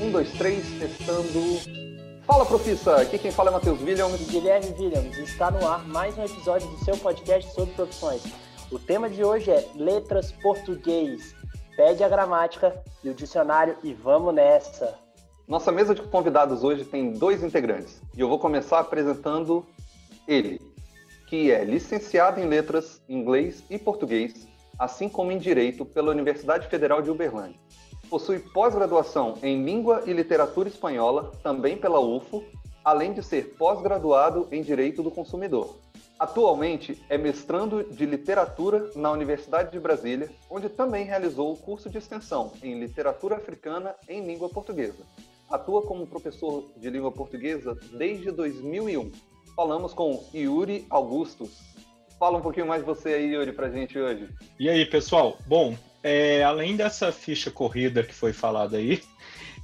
Um, dois, três, testando. Fala, profissa! Aqui quem fala é Matheus Williams. Guilherme Williams. Está no ar mais um episódio do seu podcast sobre profissões. O tema de hoje é Letras Português. Pede a gramática e o dicionário e vamos nessa! Nossa mesa de convidados hoje tem dois integrantes. E eu vou começar apresentando ele, que é licenciado em Letras, Inglês e Português, assim como em Direito pela Universidade Federal de Uberlândia. Possui pós-graduação em Língua e Literatura Espanhola, também pela UFO, além de ser pós-graduado em Direito do Consumidor. Atualmente é mestrando de Literatura na Universidade de Brasília, onde também realizou o curso de extensão em Literatura Africana em Língua Portuguesa. Atua como professor de língua portuguesa desde 2001. Falamos com Yuri Augustus. Fala um pouquinho mais você aí, Yuri, pra gente hoje. E aí, pessoal? Bom, é, além dessa ficha corrida que foi falada aí,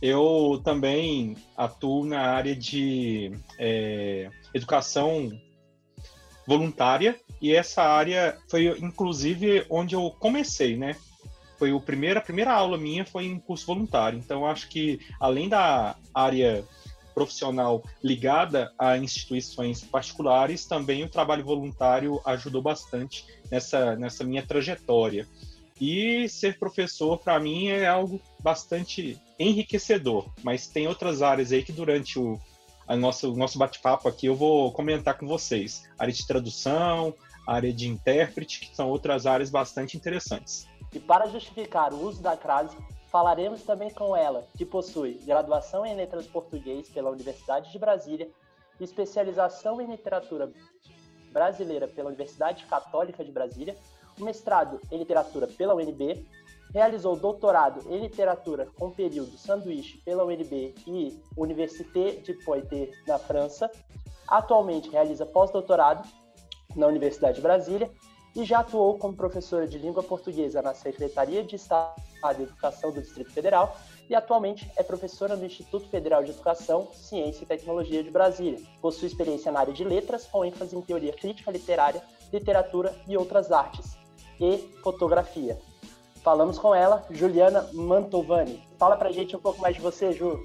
eu também atuo na área de é, educação voluntária e essa área foi inclusive onde eu comecei, né? Foi o primeiro, a primeira aula minha foi em curso voluntário. Então acho que além da área profissional ligada a instituições particulares, também o trabalho voluntário ajudou bastante nessa, nessa minha trajetória. E ser professor, para mim, é algo bastante enriquecedor. Mas tem outras áreas aí que durante o a nosso, nosso bate-papo aqui eu vou comentar com vocês. Área de tradução, área de intérprete, que são outras áreas bastante interessantes. E para justificar o uso da crase, falaremos também com ela, que possui graduação em Letras Português pela Universidade de Brasília, especialização em Literatura Brasileira pela Universidade Católica de Brasília, mestrado em literatura pela UNB, realizou doutorado em literatura com período sanduíche pela UNB e Université de Poitiers na França. Atualmente realiza pós-doutorado na Universidade de Brasília e já atuou como professora de língua portuguesa na Secretaria de Estado de Educação do Distrito Federal e atualmente é professora no Instituto Federal de Educação, Ciência e Tecnologia de Brasília. Possui experiência na área de letras, com ênfase em teoria crítica literária, literatura e outras artes e fotografia. Falamos com ela, Juliana Mantovani. Fala pra gente um pouco mais de você, Ju.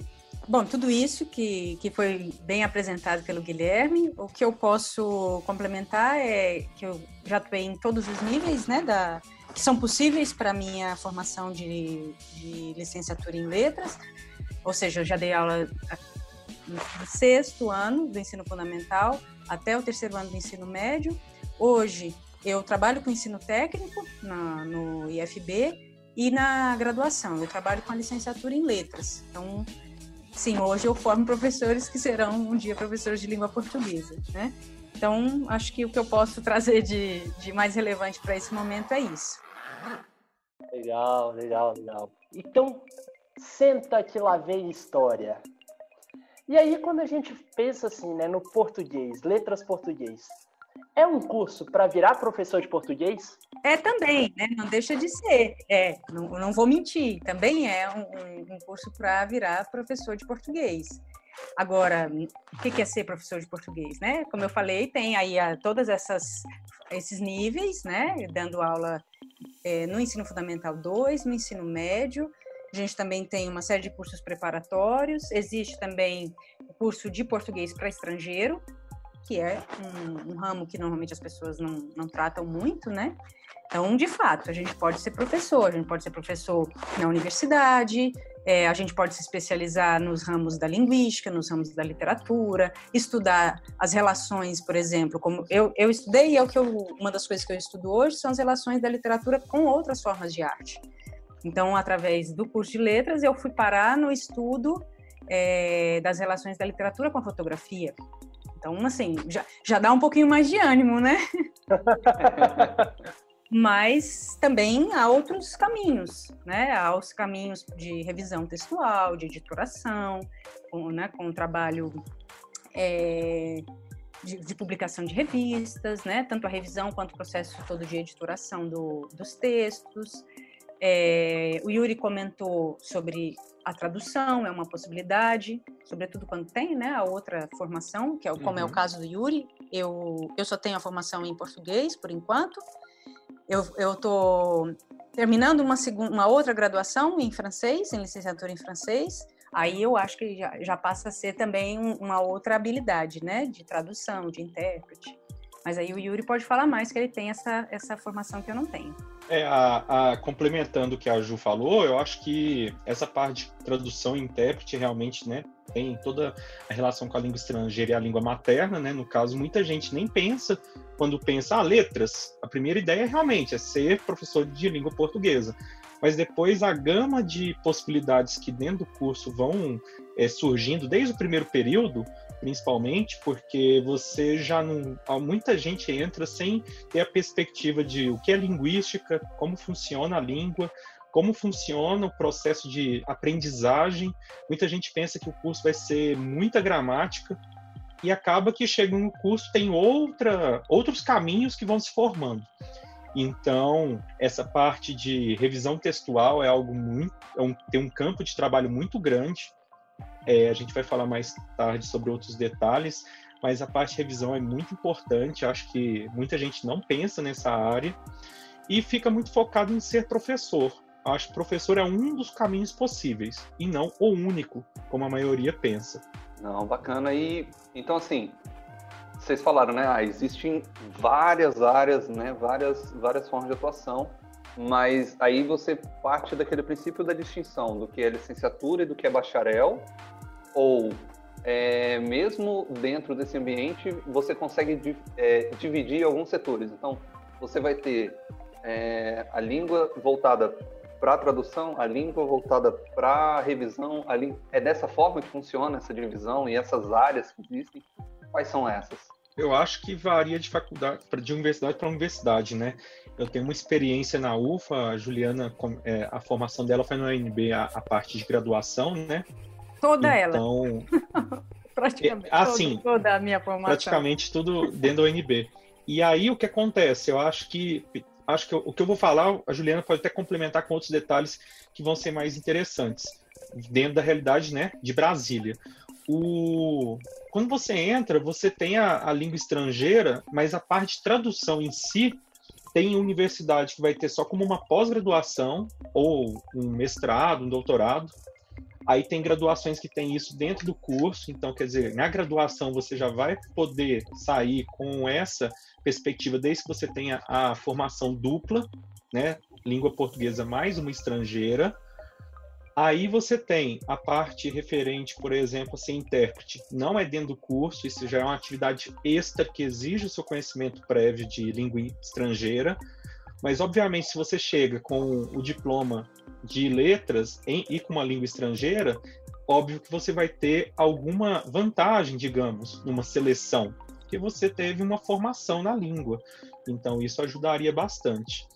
Bom, tudo isso que, que foi bem apresentado pelo Guilherme, o que eu posso complementar é que eu já atuei em todos os níveis, né, da, que são possíveis para minha formação de, de licenciatura em letras, ou seja, eu já dei aula do sexto ano do ensino fundamental até o terceiro ano do ensino médio. Hoje eu trabalho com ensino técnico na, no IFB e na graduação. Eu trabalho com a licenciatura em letras. Então, sim, hoje eu formo professores que serão um dia professores de língua portuguesa, né? Então, acho que o que eu posso trazer de, de mais relevante para esse momento é isso. Legal, legal, legal. Então, senta que lá vem história. E aí, quando a gente pensa assim, né, no português, letras português, é um curso para virar professor de português? É também, né? Não deixa de ser. É, não, não vou mentir. Também é um, um curso para virar professor de português. Agora, o que é ser professor de português, né? Como eu falei, tem aí a, todas essas esses níveis, né? Dando aula é, no ensino fundamental 2, no ensino médio. A gente também tem uma série de cursos preparatórios. Existe também o curso de português para estrangeiro, que é um, um, ramo que normalmente as pessoas não, não tratam muito, né? Então, de fato, a gente pode ser professor, a gente pode ser professor na universidade, é, a gente pode se especializar nos ramos da linguística, nos ramos da literatura, estudar as relações, por exemplo, como eu, eu estudei e é o que eu, uma das coisas que eu estudo hoje são as relações da literatura com outras formas de arte. Então, através do curso de letras, eu fui parar no estudo é, das relações da literatura com a fotografia. Então, assim, já, já dá um pouquinho mais de ânimo, né? Mas também há outros caminhos, né? Há os caminhos de revisão textual, de editoração, com, né, com o trabalho é, de, de, publicação de revistas, né? Tanto a revisão quanto o processo todo de editoração do, dos textos. É, o Yuri comentou sobre a tradução, é uma possibilidade, sobretudo quando tem né, a outra formação, que é como uhum. é o uhum. caso do Yuri. Eu, eu só tenho a formação em português, por enquanto. Eu estou terminando uma, segunda, uma outra graduação em francês, em licenciatura em francês, aí eu acho que já, já passa a ser também uma outra habilidade, né, de tradução, de intérprete. Mas aí o Yuri pode falar mais, que ele tem essa, essa formação que eu não tenho. É, a, a, complementando o que a Ju falou, eu acho que essa parte de tradução e intérprete realmente, né, tem toda a relação com a língua estrangeira e a língua materna, né? No caso, muita gente nem pensa, quando pensa, ah, letras, a primeira ideia realmente é ser professor de língua portuguesa. Mas depois a gama de possibilidades que dentro do curso vão é, surgindo desde o primeiro período, principalmente porque você já não. Muita gente entra sem ter a perspectiva de o que é linguística, como funciona a língua, como funciona o processo de aprendizagem. Muita gente pensa que o curso vai ser muita gramática e acaba que chega no curso tem outra, outros caminhos que vão se formando. Então, essa parte de revisão textual é algo muito, é um, tem um campo de trabalho muito grande. É, a gente vai falar mais tarde sobre outros detalhes, mas a parte de revisão é muito importante. Acho que muita gente não pensa nessa área e fica muito focado em ser professor. Acho que professor é um dos caminhos possíveis e não o único, como a maioria pensa. Não, bacana. E então assim, vocês falaram, né? Ah, existem várias áreas, né? Várias, várias formas de atuação. Mas aí você parte daquele princípio da distinção do que é licenciatura e do que é bacharel, ou é, mesmo dentro desse ambiente você consegue é, dividir alguns setores. Então você vai ter é, a língua voltada para a tradução, a língua voltada para a revisão. A. É dessa forma que funciona essa divisão e essas áreas que existem? Quais são essas? Eu acho que varia de faculdade, de universidade para universidade, né? Eu tenho uma experiência na UFA, a Juliana, é, a formação dela foi na UNB, a, a parte de graduação, né? Toda então, ela. praticamente. É, assim, toda, a minha formação. Praticamente tudo dentro da UNB. E aí o que acontece? Eu acho que acho que o que eu vou falar, a Juliana pode até complementar com outros detalhes que vão ser mais interessantes dentro da realidade, né, de Brasília. O quando você entra, você tem a, a língua estrangeira, mas a parte de tradução em si tem universidade que vai ter só como uma pós-graduação ou um mestrado, um doutorado. Aí tem graduações que tem isso dentro do curso, então quer dizer, na graduação você já vai poder sair com essa perspectiva desde que você tenha a formação dupla, né, língua portuguesa mais uma estrangeira. Aí você tem a parte referente, por exemplo, a ser intérprete. Não é dentro do curso, isso já é uma atividade extra que exige o seu conhecimento prévio de língua estrangeira. Mas, obviamente, se você chega com o diploma de letras em, e com uma língua estrangeira, óbvio que você vai ter alguma vantagem, digamos, numa seleção, porque você teve uma formação na língua. Então, isso ajudaria bastante.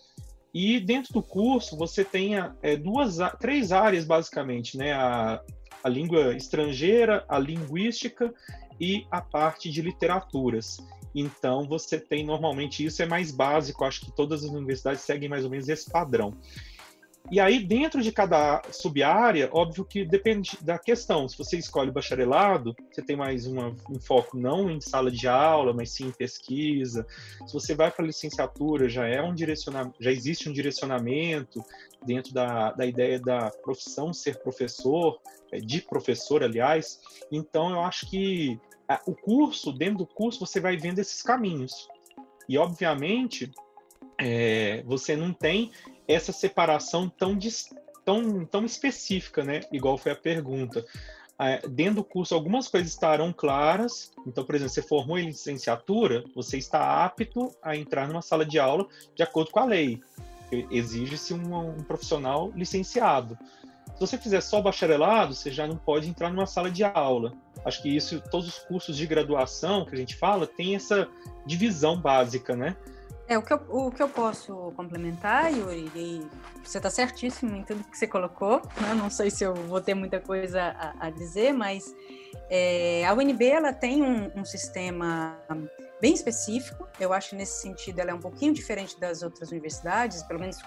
E dentro do curso você tem é, duas, três áreas basicamente, né? A, a língua estrangeira, a linguística e a parte de literaturas. Então você tem normalmente isso é mais básico, acho que todas as universidades seguem mais ou menos esse padrão. E aí, dentro de cada sub-área, óbvio que depende da questão. Se você escolhe bacharelado, você tem mais uma, um foco não em sala de aula, mas sim em pesquisa. Se você vai para a licenciatura, já é um direcionamento, já existe um direcionamento dentro da, da ideia da profissão ser professor, é, de professor, aliás. Então, eu acho que o curso, dentro do curso, você vai vendo esses caminhos. E, obviamente, é, você não tem essa separação tão, tão, tão específica, né? Igual foi a pergunta. É, dentro do curso, algumas coisas estarão claras. Então, por exemplo, você formou em licenciatura, você está apto a entrar numa sala de aula de acordo com a lei. Exige-se um, um profissional licenciado. Se você fizer só bacharelado, você já não pode entrar numa sala de aula. Acho que isso, todos os cursos de graduação que a gente fala, tem essa divisão básica, né? É, o que eu, o que eu posso complementar, Yuri, e você está certíssimo em tudo que você colocou, né? não sei se eu vou ter muita coisa a, a dizer, mas é, a UNB ela tem um, um, sistema bem específico, eu acho nesse sentido ela é um pouquinho diferente das outras universidades, pelo menos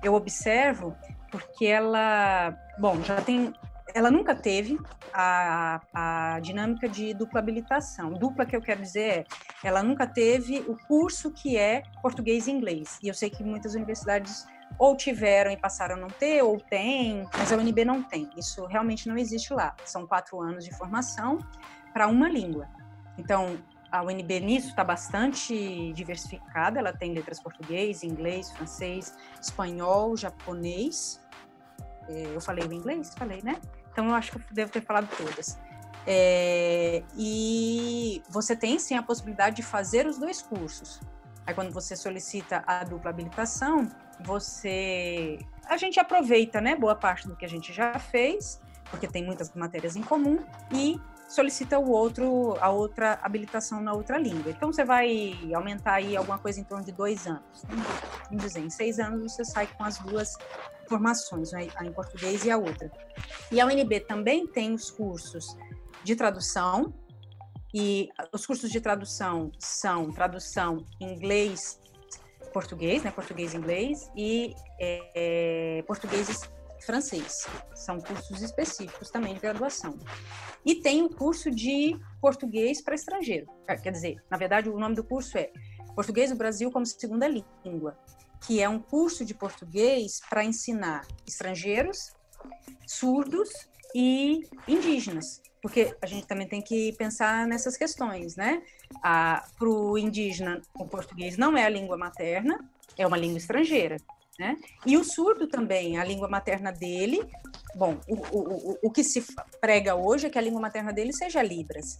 eu observo, porque ela, bom, já tem ela nunca teve a, a dinâmica de dupla habilitação. Dupla que eu quero dizer é, ela nunca teve o curso que é português e inglês. E eu sei que muitas universidades ou tiveram e passaram a não ter, ou tem, mas a UNB não tem. Isso realmente não existe lá. São quatro anos de formação para uma língua. Então, a UNB nisso está bastante diversificada, ela tem letras português, inglês, francês, espanhol, japonês. Eu falei o inglês? Falei, né? Então eu acho que eu devo ter falado todas. É, e você tem sim a possibilidade de fazer os dois cursos. Aí quando você solicita a dupla habilitação, você a gente aproveita, né, boa parte do que a gente já fez, porque tem muitas matérias em comum e solicita o outro, a outra habilitação na outra língua. Então você vai aumentar aí alguma coisa em torno de dois anos. Vamos dizer, em seis anos você sai com as duas formações, né? a em português e a outra. E a UNB também tem os cursos de tradução, e os cursos de tradução são tradução inglês português, né, português inglês e é, português francês. São cursos específicos também de graduação. E tem o curso de português para estrangeiro. É, quer dizer, na verdade, o nome do curso é Português do Brasil como Segunda Língua, que é um curso de português para ensinar estrangeiros, surdos e indígenas. Porque a gente também tem que pensar nessas questões, né? Para o indígena, o português não é a língua materna, é uma língua estrangeira. Né? E o surdo também, a língua materna dele, bom, o, o, o, o que se prega hoje é que a língua materna dele seja Libras.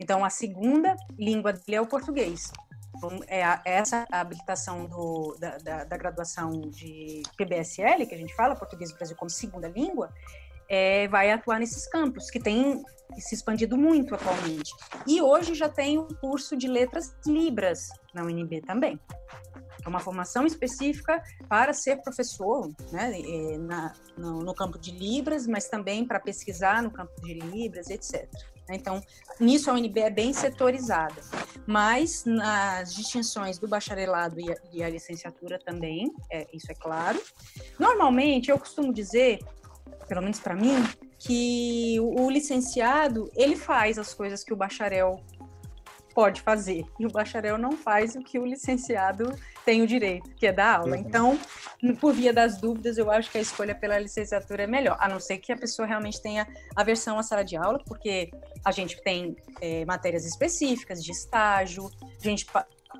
Então, a segunda língua dele é o português. Então, é, a, essa a habilitação do, da, da, da, graduação de PBSL, que a gente fala, Português do Brasil como segunda língua, é, vai atuar nesses campos, que tem se expandido muito atualmente. E hoje já tem o curso de letras Libras na UNB também. É uma formação específica para ser professor né, na, no, no, campo de Libras, mas também para pesquisar no campo de Libras, etc. Então, nisso a UNB é bem setorizada, mas nas distinções do bacharelado e a, e a licenciatura também, é, isso é claro. Normalmente, eu costumo dizer, pelo menos para mim, que o, o licenciado ele faz as coisas que o bacharel pode fazer. E o bacharel não faz o que o licenciado tem o direito, que é dar aula. Uhum. Então, por via das dúvidas, eu acho que a escolha pela licenciatura é melhor, a não ser que a pessoa realmente tenha aversão à sala de aula, porque a gente tem é, matérias específicas de estágio, a gente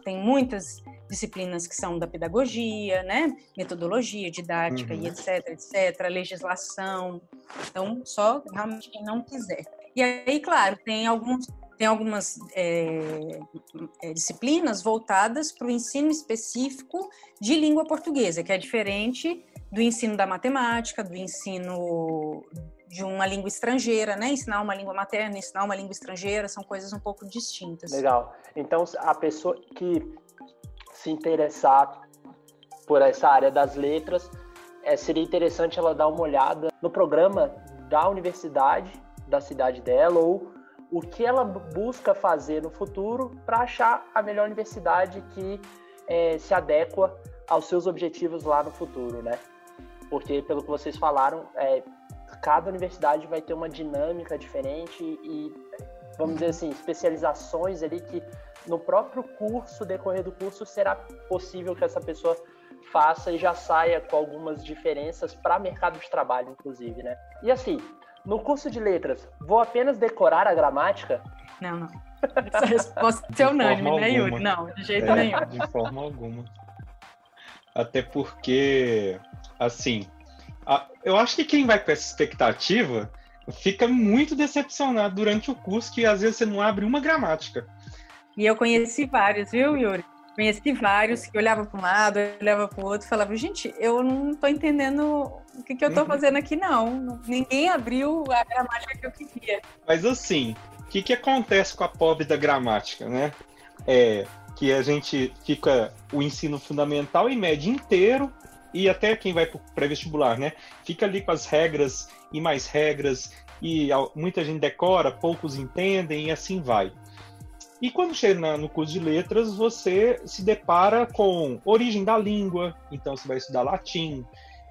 tem muitas disciplinas que são da pedagogia, né? Metodologia, didática uhum. e etc, etc, legislação. Então, só realmente quem não quiser. E aí, claro, tem alguns tem algumas é, é, disciplinas voltadas para o ensino específico de língua portuguesa, que é diferente do ensino da matemática, do ensino de uma língua estrangeira, né? Ensinar uma língua materna, ensinar uma língua estrangeira, são coisas um pouco distintas. Legal. Então, a pessoa que se interessar por essa área das letras, é, seria interessante ela dar uma olhada no programa da universidade da cidade dela ou o que ela busca fazer no futuro para achar a melhor universidade que é, se adequa aos seus objetivos lá no futuro, né? Porque, pelo que vocês falaram, é, cada universidade vai ter uma dinâmica diferente e, vamos dizer assim, especializações ali que no próprio curso, decorrer do curso, será possível que essa pessoa faça e já saia com algumas diferenças para mercado de trabalho, inclusive, né? E assim, no curso de letras, vou apenas decorar a gramática? Não, não. Essa resposta é unânime, né, Yuri? Não, de jeito é, nenhum. De forma alguma. Até porque, assim, a, eu acho que quem vai com essa expectativa fica muito decepcionado durante o curso, que às vezes você não abre uma gramática. E eu conheci vários, viu, Yuri? Conheci vários que olhava para um lado, olhava para o outro, falava, gente, eu não estou entendendo o que, que eu estou uhum. fazendo aqui, não. Ninguém abriu a gramática que eu queria. Mas assim, o que, que acontece com a pobre da gramática, né? É que a gente fica o ensino fundamental e médio inteiro e até quem vai para pré-vestibular, né? Fica ali com as regras e mais regras e muita gente decora, poucos entendem e assim vai. E quando chega no curso de letras, você se depara com origem da língua, então você vai estudar latim,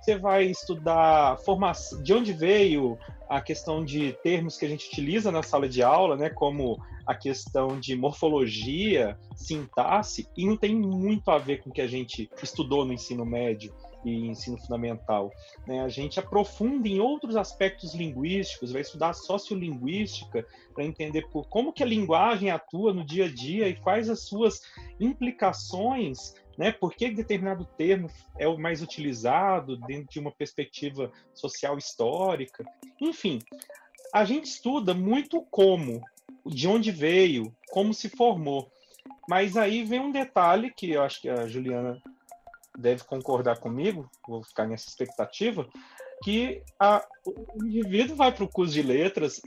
você vai estudar formação, de onde veio a questão de termos que a gente utiliza na sala de aula, né, como a questão de morfologia, sintaxe, e não tem muito a ver com o que a gente estudou no ensino médio. e ensino fundamental. Né? A gente aprofunda em outros aspectos linguísticos, vai estudar sociolinguística para entender por como que a linguagem atua no dia a dia e quais as suas implicações né? Por que determinado termo é o mais utilizado dentro de uma perspectiva social histórica? Enfim, a gente estuda muito como, de onde veio, como se formou. Mas aí vem um detalhe que eu acho que a Juliana deve concordar comigo, vou ficar nessa expectativa, que a, o indivíduo vai para o curso de letras,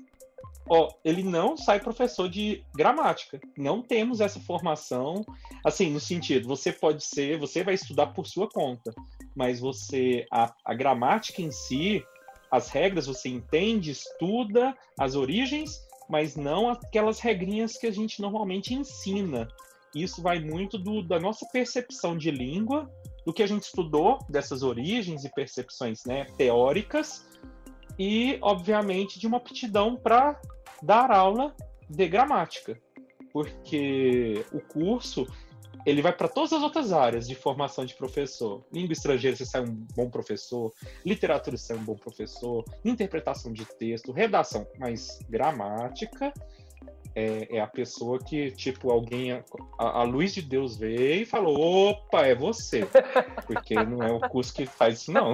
ó, ele não sai professor de gramática. Não temos essa formação, assim, no sentido, você pode ser, você vai estudar por sua conta, mas você, a, a gramática em si, as regras você entende, estuda as origens, mas não aquelas regrinhas que a gente normalmente ensina. Isso vai muito do, da nossa percepção de língua, do que a gente estudou dessas origens e percepções né, teóricas, e, obviamente, de uma aptidão para dar aula de gramática. Porque o curso ele vai para todas as outras áreas de formação de professor. Língua estrangeira, você sai um bom professor. Literatura, você sai um bom professor. Interpretação de texto, redação. Mas gramática é, é a pessoa que, tipo, alguém. A, a, luz de Deus veio e falou: opa, é você. Porque não é o curso que faz isso, não.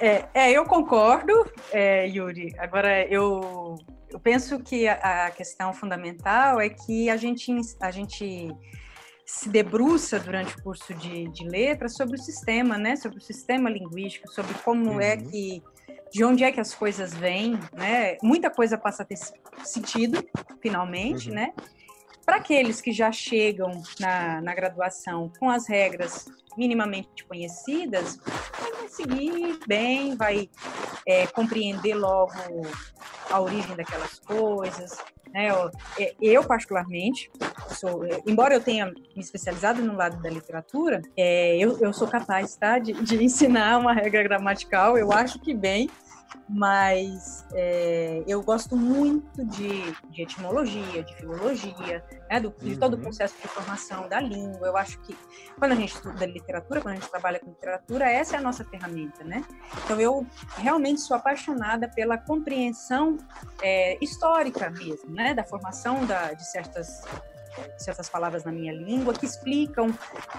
É, é eu concordo, é, Yuri. Agora, eu, eu penso que a, a questão fundamental é que a gente, a gente se debruça durante o curso de, de letras sobre o sistema, né? Sobre o sistema linguístico, sobre como é uhum. é que de onde é que as coisas vêm, né? Muita coisa passa a ter sentido, finalmente, uhum. né? Para aqueles que já chegam na, na graduação com as regras minimamente conhecidas, vai seguir bem, vai é, compreender logo a origem daquelas coisas, né? É, eu, particularmente, sou, é, embora eu tenha me especializado no lado da literatura, é, eu, eu sou capaz tá, de, de ensinar uma regra gramatical, eu acho que bem, mas é, eu gosto muito de, de, etimologia, de filologia, né, do, de todo o uhum. processo de formação da língua. Eu acho que quando a gente estuda literatura, quando a gente trabalha com literatura, essa é a nossa ferramenta, né? Então eu realmente sou apaixonada pela compreensão é, histórica mesmo, né, da formação da, de certas certas palavras na minha língua que explicam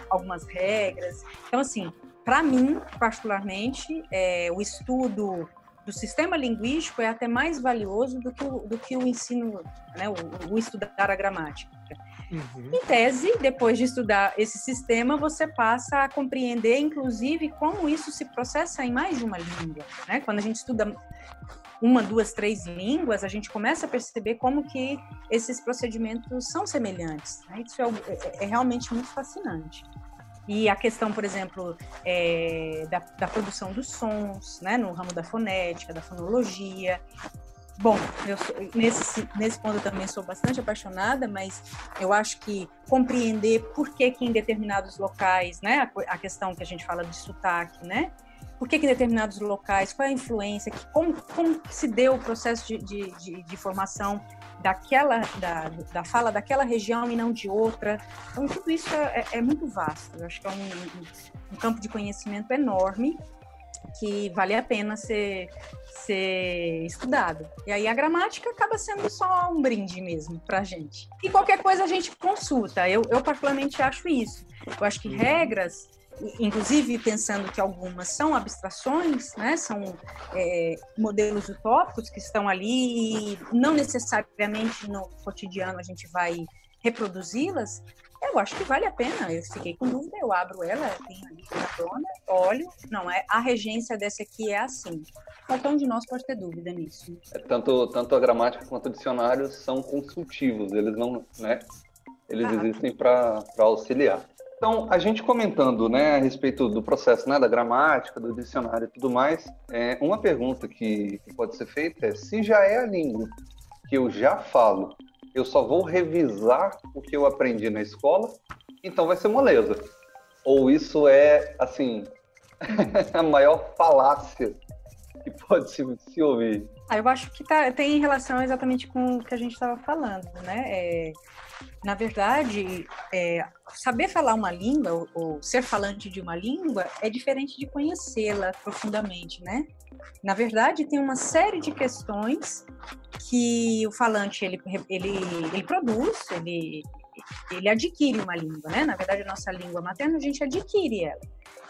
algumas regras. Então assim, para mim, particularmente, é, o estudo do sistema linguístico é até mais valioso do que o, do que o ensino, né, o, o estudar a gramática. Uhum. Em tese, depois de estudar esse sistema, você passa a compreender, inclusive, como isso se processa em mais de uma língua. Né? Quando a gente estuda uma, duas, três línguas, a gente começa a perceber como que esses procedimentos são semelhantes. Né? Isso é, é, é realmente muito fascinante. E a questão, por exemplo, é, da, da, produção dos sons, né, no ramo da fonética, da fonologia. Bom, sou, nesse, nesse ponto eu também sou bastante apaixonada, mas eu acho que compreender por que, que em determinados locais, né, a, a questão que a gente fala de sotaque, né, por que, que determinados locais, qual é a influência, como, como se deu o processo de, de, de, de formação daquela da, da fala daquela região e não de outra. Então tudo isso é, é, é muito vasto. Eu acho que é um, um, campo de conhecimento enorme que vale a pena ser, ser estudado. E aí a gramática acaba sendo só um brinde mesmo para a gente. E qualquer coisa a gente consulta. Eu, eu particularmente acho isso. Eu acho que uhum. regras inclusive pensando que algumas são abstrações, né, são é, modelos utópicos que estão ali e não necessariamente no cotidiano a gente vai reproduzi-las, eu acho que vale a pena. Eu fiquei com dúvida, eu abro ela, tenho ali na dona, olho, não é, a regência dessa aqui é assim. Qualquer um de nós pode ter dúvida nisso. Tanto, tanto a gramática quanto o dicionário são consultivos, eles não, né, eles ah. existem para auxiliar. Então, a gente comentando né, a respeito do processo né, da gramática, do dicionário e tudo mais, é, uma pergunta que, que pode ser feita é: se já é a língua que eu já falo, eu só vou revisar o que eu aprendi na escola, então vai ser moleza. Ou isso é, assim, a maior falácia que pode se, se ouvir? Ah, eu acho que tá, tem relação exatamente com o que a gente estava falando, né? É, na verdade, é, saber falar uma língua ou, ou, ser falante de uma língua é diferente de conhecê-la profundamente, né? Na verdade, tem uma série de questões que o falante ele, ele, ele produz, ele, ele adquire uma língua, né? Na verdade, a nossa língua materna, a gente adquire ela.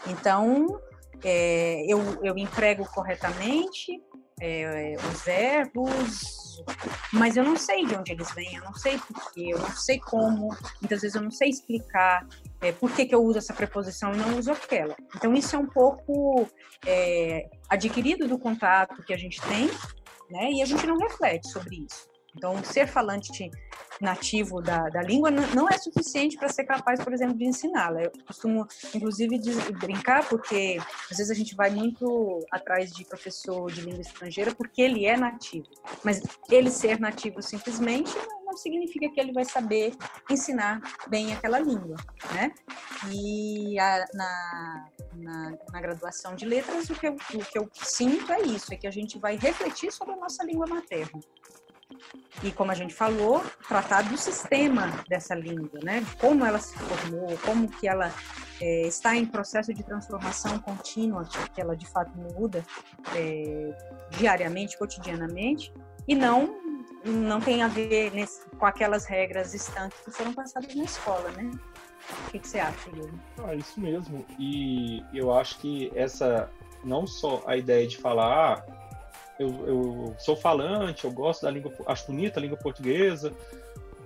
Então, é, eu, eu emprego corretamente é, os verbos, mas eu não sei de onde eles vêm, eu não sei porquê, eu não sei como, muitas vezes eu não sei explicar é, por que, que eu uso essa preposição e não uso aquela. Então, isso é um pouco é, adquirido do contato que a gente tem, né? E a gente não reflete sobre isso. Então, ser falante nativo da, da língua não é suficiente para ser capaz, por exemplo, de ensiná-la. Eu costumo, inclusive, brincar, porque às vezes a gente vai muito atrás de professor de língua estrangeira porque ele é nativo. Mas ele ser nativo simplesmente não significa que ele vai saber ensinar bem aquela língua, né? E a, na, na, na, graduação de letras, o que, eu, o que eu sinto é isso, é que a gente vai refletir sobre a nossa língua materna e, como a gente falou, tratar do sistema dessa língua, né? De como ela se formou, como que ela é, está em processo de transformação contínua, que ela de fato muda é, diariamente, cotidianamente, e não não tem a ver nesse, com aquelas regras estanques que foram passadas na escola, né? O que, que você acha, Guilherme? Ah, isso mesmo. E eu acho que essa, não só a ideia de falar, ah, eu, eu sou falante, eu gosto da língua, acho bonita a língua portuguesa,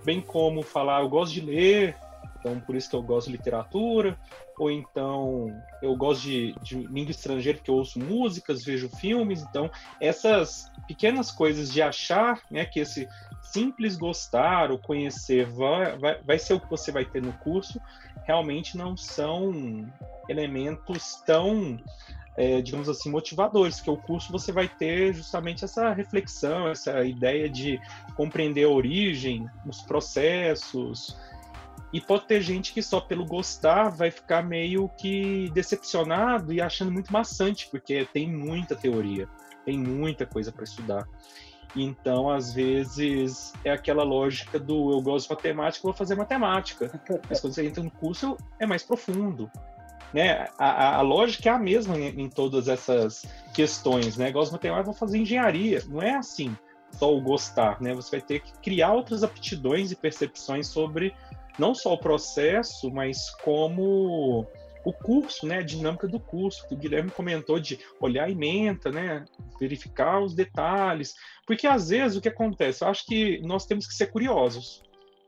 bem como falar, eu gosto de ler, então por isso que eu gosto de literatura, ou então eu gosto de, de língua estrangeira porque eu ouço músicas, vejo filmes, então essas pequenas coisas de achar né, que esse simples gostar ou conhecer vai, vai, vai ser o que você vai ter no curso, realmente não são elementos tão é, digamos assim, motivadores, porque o curso você vai ter justamente essa reflexão, essa ideia de compreender a origem, os processos. E pode ter gente que só pelo gostar vai ficar meio que decepcionado e achando muito maçante, porque tem muita teoria, tem muita coisa para estudar. Então, às vezes, é aquela lógica do eu gosto de matemática, vou fazer matemática. Mas quando você entra no curso, é mais profundo né, a, a, lógica é a mesma em, em todas essas questões, né? Gosto de matemática, vou fazer engenharia. Não é assim, só o gostar, né? Você vai ter que criar outras aptidões e percepções sobre não só o processo, mas como o curso, né, a dinâmica do curso, o Guilherme comentou de olhar a ementa, né, verificar os detalhes, porque às vezes o que acontece, eu acho que nós temos que ser curiosos,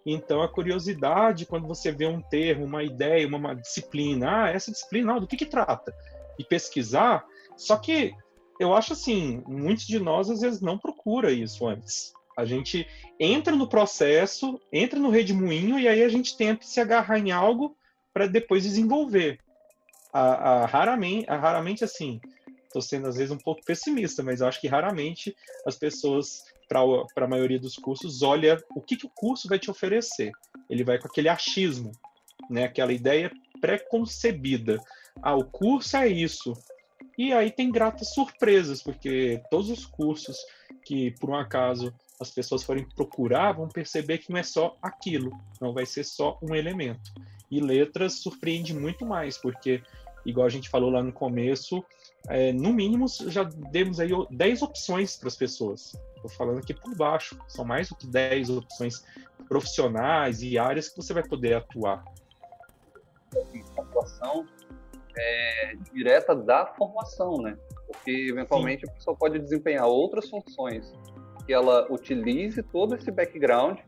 então, a curiosidade, quando você vê um termo, uma ideia, uma, uma disciplina, ah, essa disciplina, do que, que trata? E pesquisar, só que eu acho assim, muitos de nós às vezes não procura isso antes. A gente entra no processo, entra no redemoinho e aí a gente tenta se agarrar em algo para depois desenvolver. A, a, raramente, a, raramente assim, estou sendo às vezes um pouco pessimista, mas eu acho que raramente as pessoas para a maioria dos cursos, olha o que, que o curso vai te oferecer. Ele vai com aquele achismo, né? aquela ideia pré-concebida. Ah, o curso é isso. E aí tem gratas surpresas, porque todos os cursos que, por um acaso, as pessoas forem procurar, vão perceber que não é só aquilo, não vai ser só um elemento. E letras surpreende muito mais, porque, igual a gente falou lá no começo, é, no mínimo já demos aí 10 opções para as pessoas. Estou falando aqui por baixo, são mais do que 10 opções profissionais e áreas que você vai poder atuar. Atuação é, direta da formação, né? Porque eventualmente Sim. a pessoa pode desempenhar outras funções que ela utilize todo esse background,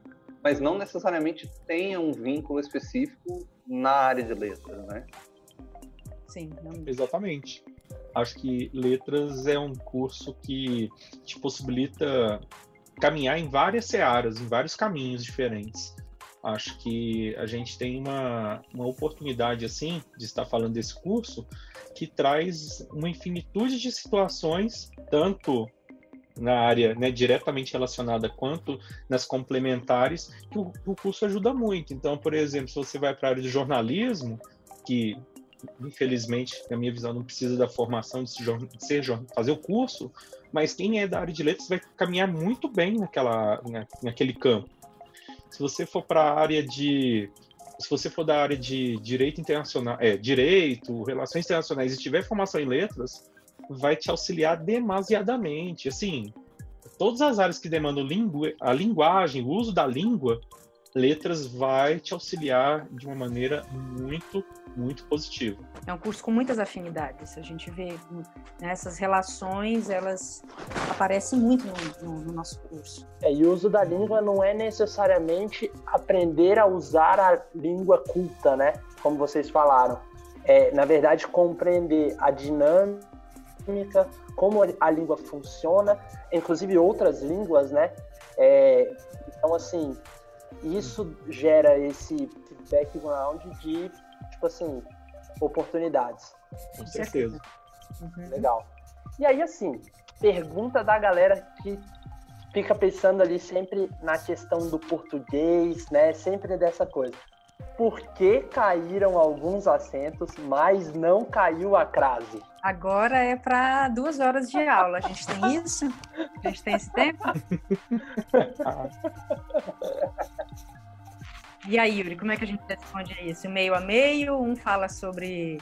mas não necessariamente tenha um vínculo específico na área de letras, né? Sim, exatamente. Acho que letras é um curso que te possibilita caminhar em várias searas, em vários caminhos diferentes. Acho que a gente tem uma, uma oportunidade, assim, de estar falando desse curso, que traz uma infinitude de situações, tanto na área né, diretamente relacionada quanto nas complementares, que o, o curso ajuda muito. Então, por exemplo, se você vai para a área de jornalismo, que infelizmente, na minha visão, não precisa da formação de ser fazer o curso, mas quem é da área de letras vai caminhar muito bem naquela, na, naquele campo. Se você for para a área de se você for da área de direito internacional, é, direito, relações internacionais e tiver formação em letras, vai te auxiliar demasiadamente. Assim, todas as áreas que demandam lingu a linguagem, o uso da língua, letras vai te auxiliar de uma maneira muito, muito positiva. É um curso com muitas afinidades. A gente vê né, essas relações, elas aparecem muito no, no, no nosso curso. É, e o uso da língua não é necessariamente aprender a usar a língua culta, né? Como vocês falaram. É, na verdade, compreender a dinâmica, como a língua funciona, inclusive outras línguas, né? É, então, assim, isso gera esse background de, tipo assim, oportunidades. Com certeza. Uhum. Legal. E aí, assim, pergunta da galera que fica pensando ali sempre na questão do português, né? Sempre dessa coisa. Por que caíram alguns acentos, mas não caiu a crase? Agora é para duas horas de aula. A gente tem isso? A gente tem esse tempo? E aí, Yuri, como é que a gente responde a isso? Meio a meio, um fala sobre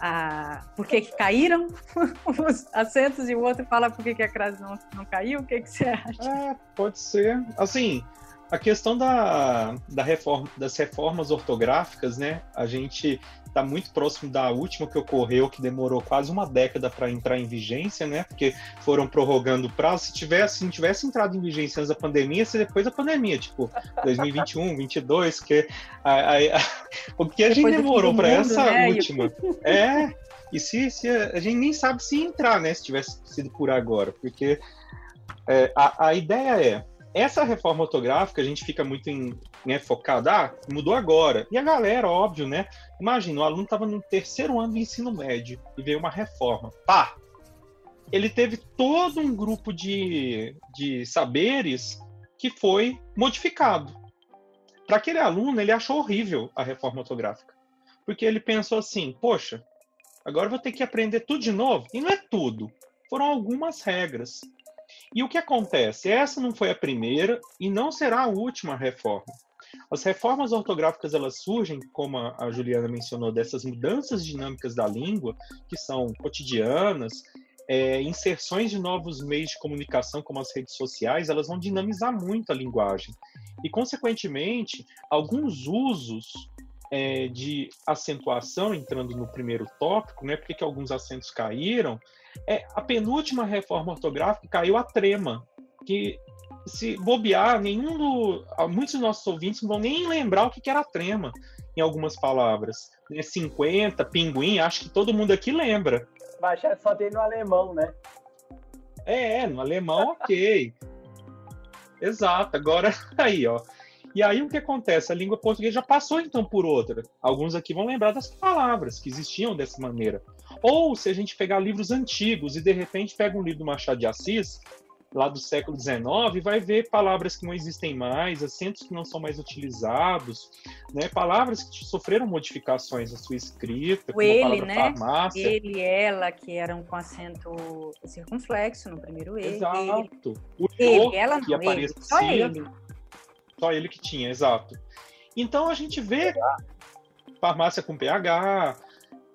a, por que, que caíram os assentos e o outro fala por que, que a crase não, não caiu. O que, que você acha? É, pode ser. Assim, a questão da, da reforma, das reformas ortográficas, né? A gente está muito próximo da última que ocorreu, que demorou quase uma década para entrar em vigência, né? Porque foram prorrogando o prazo. Se tivesse, se não tivesse entrado em vigência antes da pandemia, seria depois da pandemia, tipo 2021, 2022, que a, a, a, o que a gente demorou para essa né? última. É, e se, se a gente nem sabe se entrar, né? Se tivesse sido por agora, porque é, a, a ideia é essa reforma ortográfica, a gente fica muito em, né, focado, ah, mudou agora. E a galera, óbvio, né? Imagina, o aluno estava no terceiro ano do ensino médio e veio uma reforma. Pá! Ele teve todo um grupo de, de saberes que foi modificado. Para aquele aluno, ele achou horrível a reforma ortográfica. Porque ele pensou assim: poxa, agora eu vou ter que aprender tudo de novo. E não é tudo. Foram algumas regras. E o que acontece? Essa não foi a primeira e não será a última reforma. As reformas ortográficas elas surgem, como a Juliana mencionou, dessas mudanças dinâmicas da língua, que são cotidianas, é, inserções de novos meios de comunicação, como as redes sociais, elas vão dinamizar muito a linguagem. E, consequentemente, alguns usos é, de acentuação, entrando no primeiro tópico, né, porque que alguns acentos caíram, é, a penúltima reforma ortográfica caiu a trema, que se bobear, nenhum do, muitos dos nossos ouvintes não vão nem lembrar o que era trema em algumas palavras. 50, né, pinguim, acho que todo mundo aqui lembra. Baixar só tem no alemão, né? É, no alemão, ok. Exato. Agora, aí, ó. E aí o que acontece? A língua portuguesa já passou então por outra. Alguns aqui vão lembrar das palavras que existiam dessa maneira. Ou se a gente pegar livros antigos e de repente pega um livro do Machado de Assis, lá do século XIX, vai ver palavras que não existem mais, acentos que não são mais utilizados, né? palavras que sofreram modificações na sua escrita, o como ele, né? farmácia. Ele, ela, que eram com acento circunflexo no primeiro ele. Exato. O ele, ela não, que aparecia, ele, só ele. Só ele que tinha, exato. Então a gente vê farmácia com PH,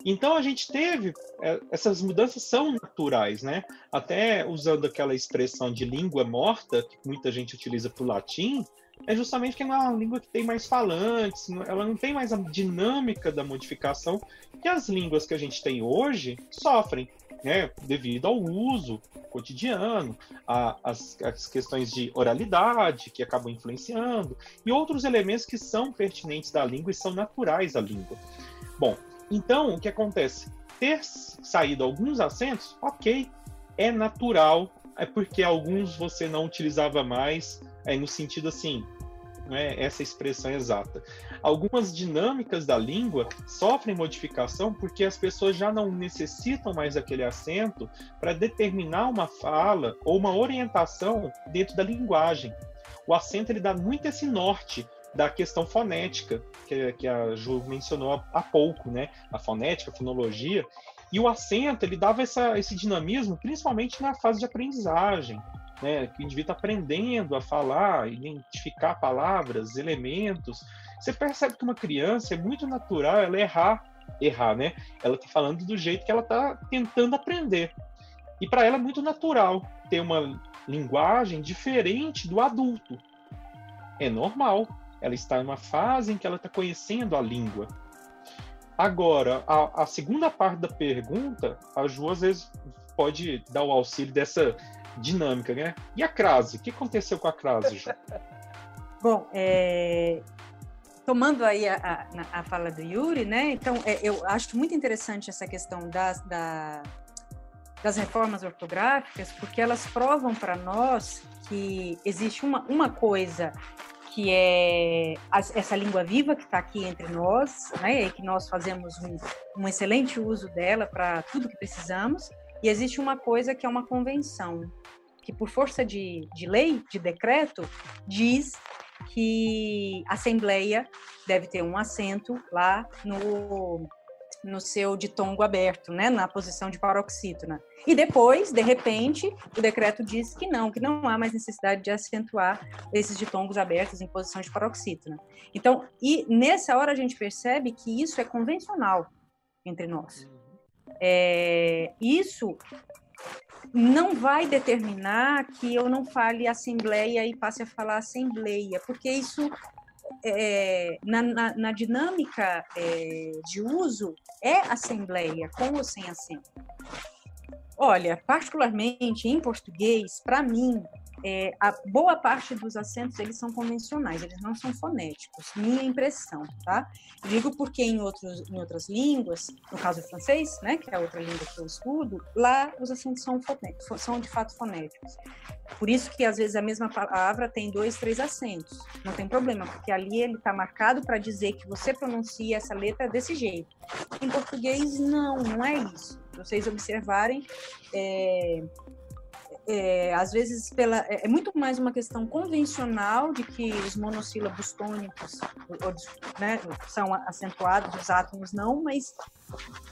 então a gente teve é, essas mudanças são naturais, né? Até usando aquela expressão de língua morta que muita gente utiliza para o latim, é justamente que é uma língua que tem mais falantes, ela não tem mais a dinâmica da modificação que as línguas que a gente tem hoje sofrem, né? Devido ao uso cotidiano, a, as, as questões de oralidade que acabam influenciando e outros elementos que são pertinentes da língua e são naturais à língua. Bom, então, o que acontece? Ter saído alguns acentos, ok, é natural, é porque alguns você não utilizava mais, é no sentido assim, não é essa expressão exata. Algumas dinâmicas da língua sofrem modificação porque as pessoas já não necessitam mais daquele acento para determinar uma fala ou uma orientação dentro da linguagem. O acento ele dá muito esse norte da questão fonética, que, que a Ju mencionou há, há pouco, né? A fonética, a fonologia. E o acento, ele dava essa, esse dinamismo, principalmente na fase de aprendizagem, né? Que o indivíduo está aprendendo a falar, identificar palavras, elementos. Você percebe que uma criança é muito natural ela errar, errar, né? Ela está falando do jeito que ela está tentando aprender. E para ela é muito natural ter uma linguagem diferente do adulto. É normal. Ela está em uma fase em que ela está conhecendo a língua. Agora, a, a, segunda parte da pergunta, a Ju às vezes pode dar o auxílio dessa dinâmica, né? E a crase? O que aconteceu com a crase, Ju? Bom, é, tomando aí a, a, a, fala do Yuri, né? Então, é, eu acho muito interessante essa questão das, da, das reformas ortográficas, porque elas provam para nós que existe uma, uma coisa que é essa língua viva que está aqui entre nós, né, e que nós fazemos um, um excelente uso dela para tudo que precisamos, e existe uma coisa que é uma convenção, que por força de, de lei, de decreto, diz que a Assembleia deve ter um assento lá no, no seu ditongo aberto, né, na posição de paroxítona. E depois, de repente, o decreto diz que não, que não há mais necessidade de acentuar esses ditongos abertos em posição de paroxítona. Então, e nessa hora a gente percebe que isso é convencional entre nós. É, isso não vai determinar que eu não fale assembleia e passe a falar assembleia, porque isso é, na, na, na, dinâmica é, de uso é assembleia, com ou sem acento. Olha, particularmente em português, para mim, é, a boa parte dos acentos eles são convencionais, eles não são fonéticos, minha impressão, tá? Digo porque em, outros, em outras línguas, no caso do francês, né, que é a outra língua que eu estudo, lá os acentos são, fonéticos, são de fato fonéticos. Por isso que às vezes a mesma palavra tem dois, três acentos, não tem problema, porque ali ele está marcado para dizer que você pronuncia essa letra desse jeito. Em português, não, não é isso. Se vocês observarem, é, é, às vezes pela, é, é muito mais uma questão convencional de que os monossílabos tônicos né, são acentuados, os átomos não, mas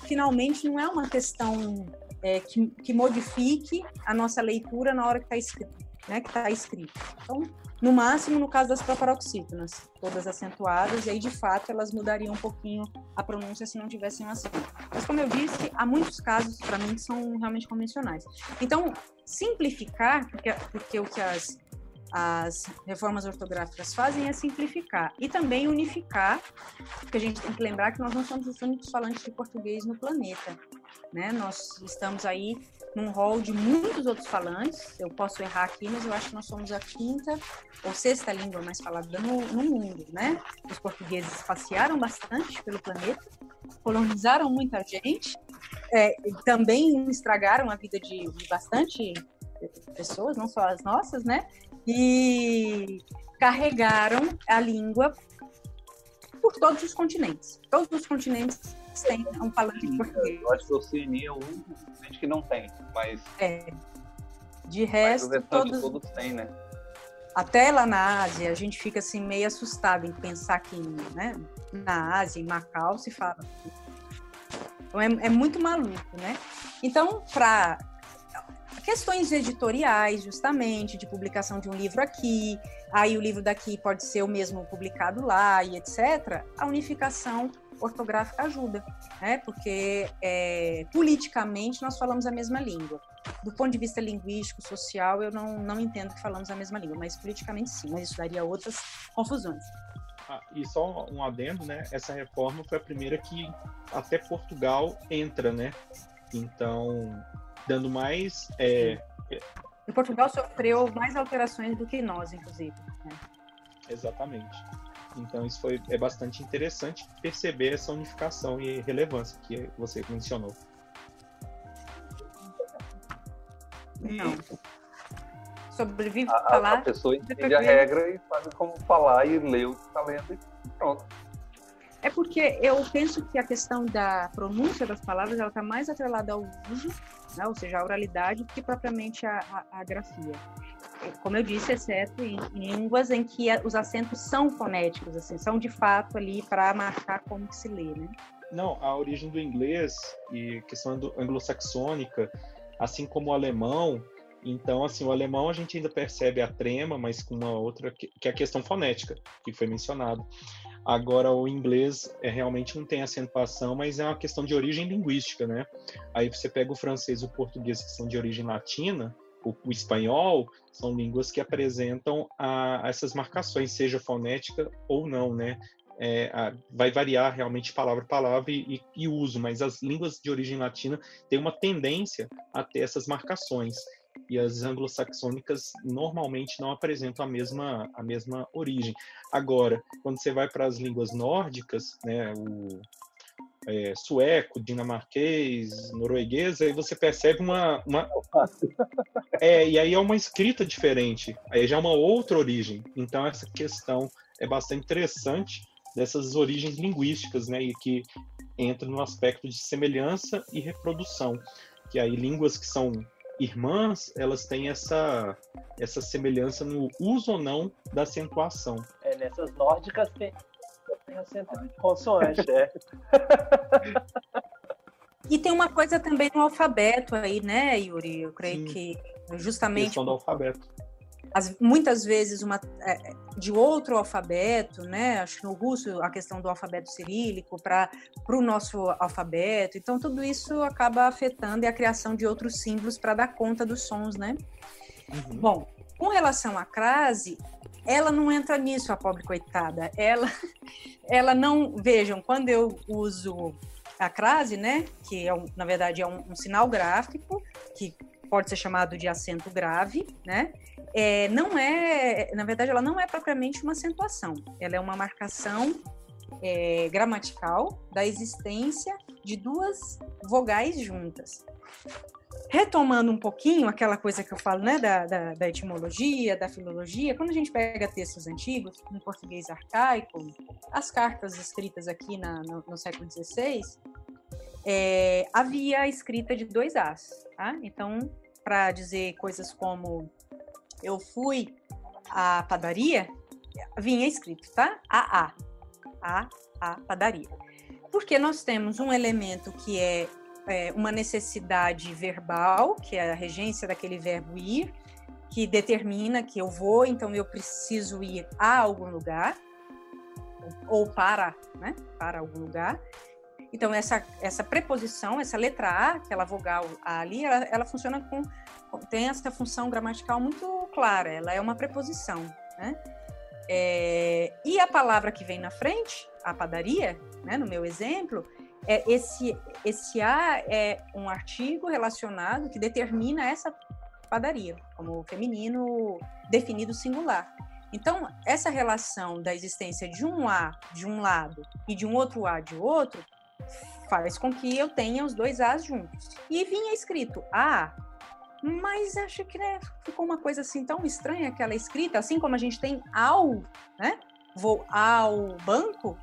finalmente não é uma questão é, que, que, modifique a nossa leitura na hora que está escrito, né, que está escrito. Então, no máximo no caso das proparoxítonas, todas acentuadas, e aí de fato elas mudariam um pouquinho a pronúncia se não tivessem acento. Mas como eu disse, há muitos casos para mim que são realmente convencionais. Então, simplificar, porque, porque o que as, as reformas ortográficas fazem é simplificar e também unificar, porque a gente tem que lembrar que nós não somos os únicos falantes de português no planeta, né? Nós estamos aí num rol de muitos outros falantes. Eu posso errar aqui, mas eu acho que nós somos a quinta ou sexta língua mais falada no, no mundo, né? Os portugueses passearam bastante pelo planeta, colonizaram muita gente, é, também estragaram a vida de, de bastante pessoas, não só as nossas, né? E carregaram a língua por todos os continentes. Todos os continentes têm um falante de português. Eu acho que a Oceania é o único continente que não tem, mas... É. De resto, todos... todos têm, né? Até lá na Ásia, a gente fica assim meio assustado em pensar que né, na Ásia, em Macau, se fala. Então é, é muito maluco, né? Então, para questões editoriais, justamente, de publicação de um livro aqui, aí o livro daqui pode ser o mesmo publicado lá e etc., a unificação ortográfica ajuda, né? Porque é, politicamente nós falamos a mesma língua. Do ponto de vista linguístico, social, eu não, não entendo que falamos a mesma língua, mas politicamente sim, mas isso daria outras confusões. Ah, e só um adendo, né? Essa reforma foi a primeira que até Portugal entra, né? Então, dando mais. É... E Portugal sofreu mais alterações do que nós, inclusive. Né? Exatamente. Então isso foi é bastante interessante perceber essa unificação e relevância que você mencionou. Não. Sobrevive a, falar. A pessoa entende a regra e sabe como falar e lê o que está lendo e pronto. É porque eu penso que a questão da pronúncia das palavras ela está mais atrelada ao uso né? ou seja, a oralidade, do que propriamente a, a, a grafia. Como eu disse, exceto em, em, línguas em que os acentos são fonéticos, assim, são de fato ali para marcar como que se lê, né? Não, a origem do inglês e questão anglo-saxônica, assim como o alemão, então, assim, o alemão a gente ainda percebe a trema, mas com uma outra, que é a questão fonética, que foi mencionado. Agora, o inglês é realmente não tem acentuação, mas é uma questão de origem linguística, né? Aí você pega o francês e o português, que são de origem latina, o, o espanhol, são línguas que apresentam a, a essas marcações, seja fonética ou não, né? É, a, vai variar realmente palavra a palavra e, e, e, uso, mas as línguas de origem latina têm uma tendência a ter essas marcações e as anglo-saxônicas normalmente não apresentam a mesma, a mesma origem. Agora, quando você vai para as línguas nórdicas, né, o é, sueco, dinamarquês, norueguês, aí você percebe uma, uma... É, e aí é uma escrita diferente, aí já é uma outra origem. Então essa questão é bastante interessante dessas origens linguísticas, né, e que entra no aspecto de semelhança e reprodução, que aí línguas que são irmãs, elas têm essa, essa semelhança no uso ou não da acentuação. É, nessas nórdicas tem, tem acento de consoante, é. E tem uma coisa também no alfabeto aí, né, Yuri? Eu creio Sim. que justamente. A questão do alfabeto as, muitas vezes uma, é, de outro alfabeto, né? Acho que no russo a questão do alfabeto cirílico para o nosso alfabeto. Então tudo isso acaba afetando a criação de outros símbolos para dar conta dos sons, né? Uhum. Bom, com relação à crase, ela não entra nisso, a pobre coitada. Ela, ela não vejam quando eu uso a crase, né? Que é um, na verdade é um, um sinal gráfico que pode ser chamado de acento grave, né? é, não é, na verdade, ela não é propriamente uma acentuação, ela é uma marcação é, gramatical da existência de duas vogais juntas. Retomando um pouquinho aquela coisa que eu falo, né, da, da, da etimologia, da filologia, quando a gente pega textos antigos, em português arcaico, as cartas escritas aqui na, no, no século XVI, é, havia a escrita de dois As, tá? Então, para dizer coisas como eu fui à padaria, vinha escrito, tá? AA. A, a padaria. Porque nós temos um elemento que é, é uma necessidade verbal, que é a regência daquele verbo ir, que determina que eu vou, então eu preciso ir a algum lugar, ou para, né? Para algum lugar. Então, essa, essa preposição, essa letra A, aquela vogal A ali, ela, ela funciona com. tem essa função gramatical muito clara, ela é uma preposição. Né? É, e a palavra que vem na frente, a padaria, né, no meu exemplo, é esse, esse A é um artigo relacionado que determina essa padaria, como feminino definido singular. Então, essa relação da existência de um A de um lado e de um outro A de outro faz com que eu tenha os dois As juntos. E vinha escrito A, mas acho que né, ficou uma coisa assim tão estranha aquela escrita, assim como a gente tem ao, né? Vou ao banco,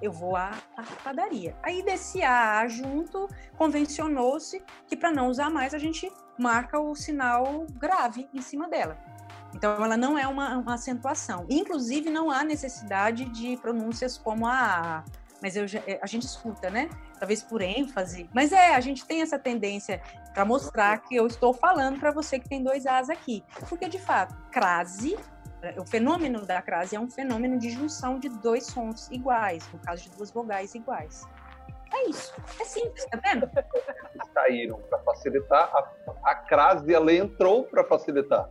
eu vou à, à padaria. Aí desse A junto, convencionou-se que para não usar mais a gente marca o sinal grave em cima dela. Então, ela não é uma, uma acentuação. Inclusive, não há necessidade de pronúncias como a mas eu, é, a gente escuta, né? Talvez por ênfase. Mas é, a gente tem essa tendência para mostrar que eu estou falando para você que tem dois As aqui. Porque, de fato, crase, o fenômeno da crase é um fenômeno de junção de dois sons iguais, no caso de duas vogais iguais. É isso. É simples, tá vendo? Saíram para facilitar. A, a crase, ela entrou para facilitar.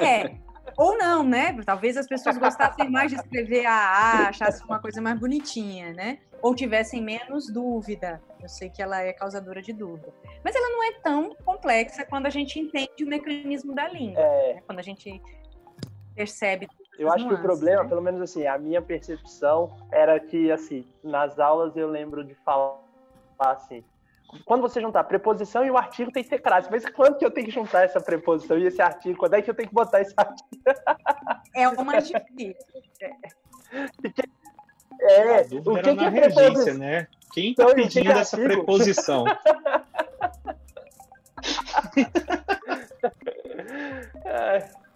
É, ou não, né? Talvez as pessoas gostassem mais de escrever a A, achassem uma coisa mais bonitinha, né? Ou tivessem menos dúvida. Eu sei que ela é causadora de dúvida. Mas ela não é tão complexa quando a gente entende o mecanismo da língua. É... Né? Quando a gente percebe. Eu acho que o problema, né? pelo menos assim, a minha percepção era que, assim, nas aulas eu lembro de falar assim, quando você juntar a preposição e o artigo tem que ter crase. Mas quando que eu tenho que juntar essa preposição e esse artigo? Quando é que eu tenho que botar esse artigo? É o mais difícil. É, o que, que é regência, né? Quem está então, pedindo que essa preposição? é.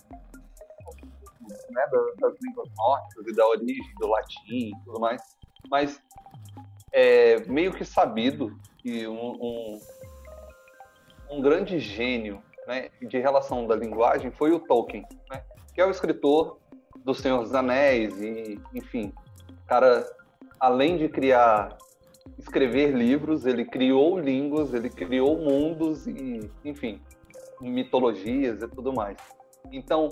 Né, das línguas nórdicas e da origem do latim e tudo mais. Mas é meio que sabido que um, um, um grande gênio né, de relação da linguagem foi o Tolkien, né, que é o escritor do Senhor dos Anéis e, enfim, cara, além de criar, escrever livros, ele criou línguas, ele criou mundos e, enfim, mitologias e tudo mais. Então,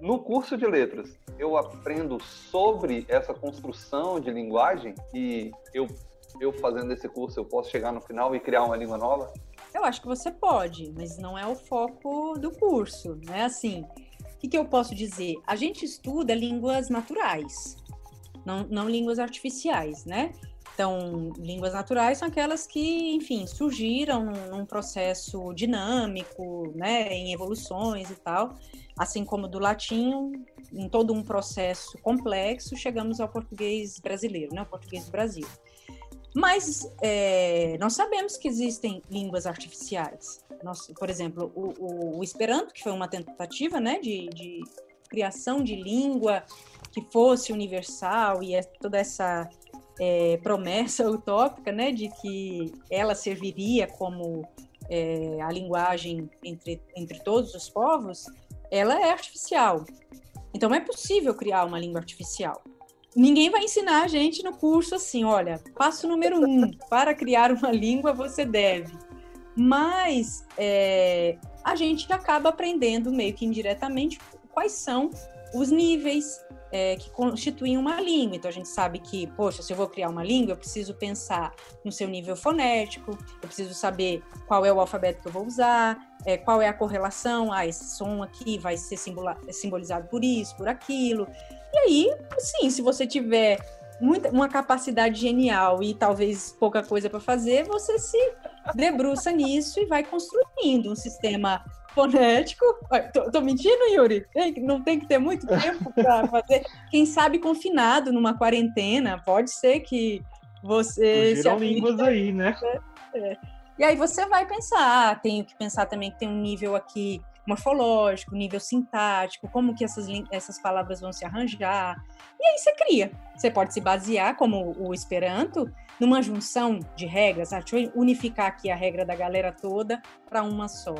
no curso de letras, eu aprendo sobre essa construção de linguagem e eu eu fazendo esse curso eu posso chegar no final e criar uma língua nova? Eu acho que você pode, mas não é o foco do curso, né? Assim, o que, que eu posso dizer? A gente estuda línguas naturais, não, não línguas artificiais, né? Então, línguas naturais são aquelas que, enfim, surgiram num, processo dinâmico, né, em evoluções e tal, assim como do latim, em todo um processo complexo, chegamos ao português brasileiro, né, o português do Brasil. Mas é, nós sabemos que existem línguas artificiais. Nós, por exemplo, o, o, o, Esperanto, que foi uma tentativa né, de, de criação de língua que fosse universal e é toda essa é, promessa utópica, né, de que ela serviria como é, a linguagem entre, entre todos os povos, ela é artificial. Então é possível criar uma língua artificial. Ninguém vai ensinar a gente no curso assim, olha, passo número um, para criar uma língua você deve. Mas é, a gente acaba aprendendo meio que indiretamente quais são os níveis é, que constituem uma língua. Então a gente sabe que, poxa, se eu vou criar uma língua, eu preciso pensar no seu nível fonético, eu preciso saber qual é o alfabeto que eu vou usar, é, qual é a correlação, ah, esse som aqui vai ser simbolizado por isso, por aquilo. E aí, sim, se você tiver muita, uma capacidade genial e talvez pouca coisa para fazer, você se debruça nisso e vai construindo um sistema fonético. Tô, tô, mentindo, Yuri? Não tem que ter muito tempo para fazer. Quem sabe confinado numa quarentena, pode ser que você. Surgiram se línguas aí, né? É. E aí você vai pensar, ah, tenho que pensar também que tem um nível aqui morfológico, nível sintático, como que essas, essas palavras vão se arranjar. E aí você cria. Você pode se basear, como o Esperanto, numa junção de regras. Ah, deixa eu unificar aqui a regra da galera toda para uma só.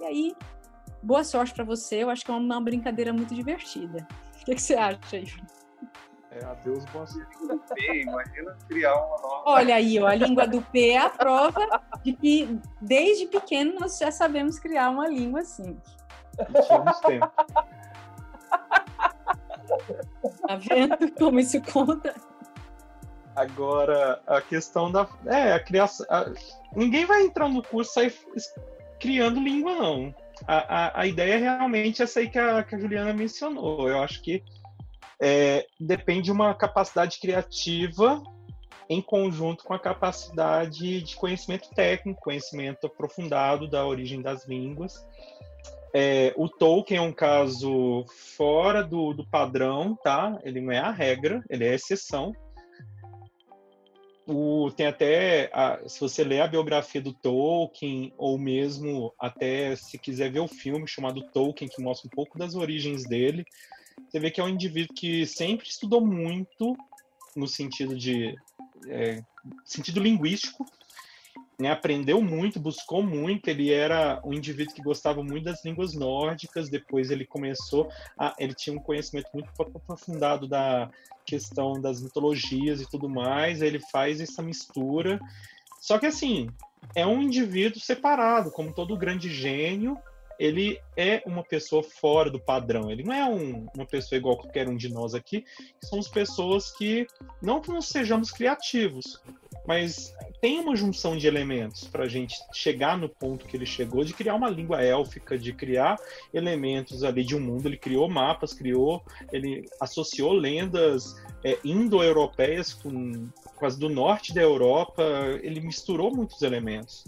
E aí, boa sorte para você. Eu acho que é uma brincadeira muito divertida. O que, que você acha aí? É, adeus, boa sorte. Imagina criar uma nova. Olha aí, ó, a língua do P é a prova de que desde pequeno nós já sabemos criar uma língua assim. Tínhamos tempo. Tá vendo como isso conta? Agora, a questão da. É, a criação. A... Ninguém vai entrar no curso e sair criando língua, não. A, a, a ideia é realmente essa aí que a, que a Juliana mencionou. Eu acho que é, depende de uma capacidade criativa em conjunto com a capacidade de conhecimento técnico, conhecimento aprofundado da origem das línguas. É, o Tolkien é um caso fora do, do padrão, tá? Ele não é a regra, ele é a exceção. O, tem até, a, se você ler a biografia do Tolkien, ou mesmo até se quiser ver o filme chamado Tolkien, que mostra um pouco das origens dele, você vê que é um indivíduo que sempre estudou muito no sentido de é, sentido linguístico, né, aprendeu muito, buscou muito. Ele era um indivíduo que gostava muito das línguas nórdicas. Depois ele começou a, ele tinha um conhecimento muito aprofundado da questão das mitologias e tudo mais. Ele faz essa mistura. Só que assim é um indivíduo separado, como todo grande gênio. Ele é uma pessoa fora do padrão. Ele não é um, uma pessoa igual qualquer um de nós aqui. Que somos pessoas que não que não sejamos criativos, mas tem uma junção de elementos para a gente chegar no ponto que ele chegou de criar uma língua élfica, de criar elementos ali de um mundo. Ele criou mapas, criou, ele associou lendas é, indo-europeias com, com as do norte da Europa. Ele misturou muitos elementos.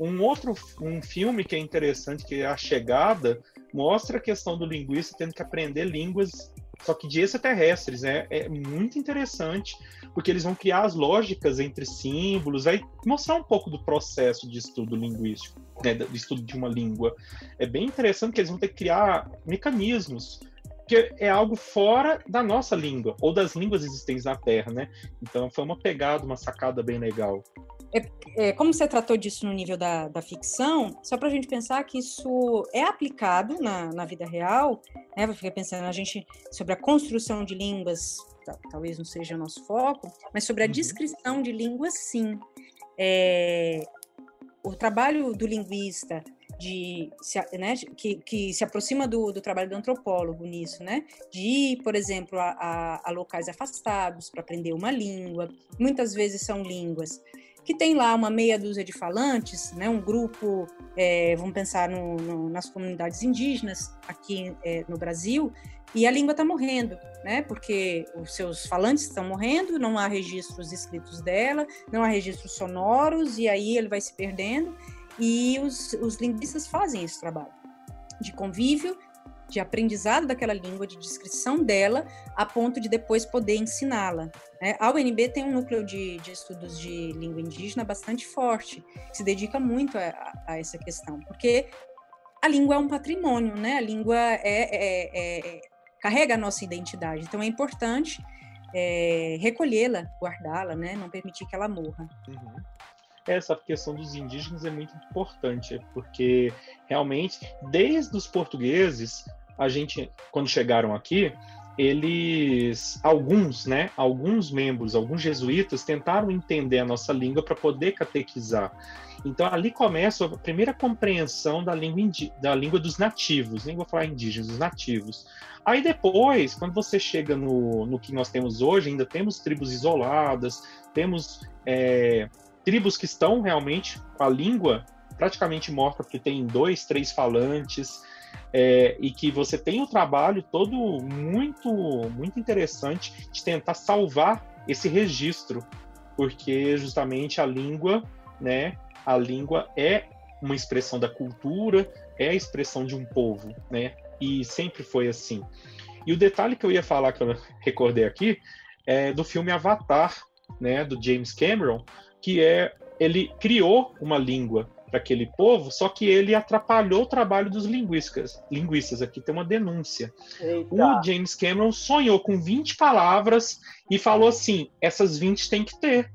Um outro um filme que é interessante, que é A Chegada, mostra a questão do linguista tendo que aprender línguas só que de extraterrestres, né? É muito interessante, porque eles vão criar as lógicas entre símbolos, vai mostrar um pouco do processo de estudo linguístico, né? Do estudo de uma língua. É bem interessante que eles vão ter que criar mecanismos que é algo fora da nossa língua, ou das línguas existentes na Terra, né? Então foi uma pegada, uma sacada bem legal. É, é, como você tratou disso no nível da, da ficção, só para a gente pensar que isso é aplicado na, na vida real, né? Eu fiquei pensando a gente sobre a construção de línguas, talvez não seja o nosso foco, mas sobre a uhum. descrição de línguas, sim. É, o trabalho do linguista de né, que, que se aproxima do, do, trabalho do antropólogo nisso, né? De ir, por exemplo, a, a, a locais afastados para aprender uma língua. Muitas vezes são línguas que tem lá uma meia dúzia de falantes, né? Um grupo, é, vamos pensar no, no, nas comunidades indígenas aqui é, no Brasil, e a língua está morrendo, né? Porque os seus falantes estão morrendo, não há registros escritos dela, não há registros sonoros, e aí ele vai se perdendo. E os, os linguistas fazem esse trabalho de convívio, de aprendizado daquela língua, de descrição dela, a ponto de depois poder ensiná-la. Né? A UNB tem um núcleo de, de, estudos de língua indígena bastante forte, que se dedica muito a, a, essa questão, porque a língua é um patrimônio, né? A língua é, é, é, carrega a nossa identidade, então é importante é, recolhê-la, guardá-la, né? Não permitir que ela morra. Uhum essa questão dos indígenas é muito importante, porque realmente, desde os portugueses, a gente, quando chegaram aqui, eles, alguns, né, alguns membros, alguns jesuítas tentaram entender a nossa língua para poder catequizar. Então ali começa a primeira compreensão da língua, da língua dos nativos, vou falar indígenas, dos nativos. Aí depois, quando você chega no, no que nós temos hoje, ainda temos tribos isoladas, temos é, tribos que estão realmente com a língua praticamente morta, porque tem dois, três falantes, é, e que você tem o um trabalho todo muito, muito interessante de tentar salvar esse registro, porque justamente a língua, né, a língua é uma expressão da cultura, é a expressão de um povo, né, e sempre foi assim. E o detalhe que eu ia falar, que eu recordei aqui, é do filme Avatar, né, do James Cameron, que é ele criou uma língua para aquele povo, só que ele atrapalhou o trabalho dos linguistas. Linguistas, aqui tem uma denúncia. Eita. O James Cameron sonhou com 20 palavras e falou assim: essas 20 tem que ter.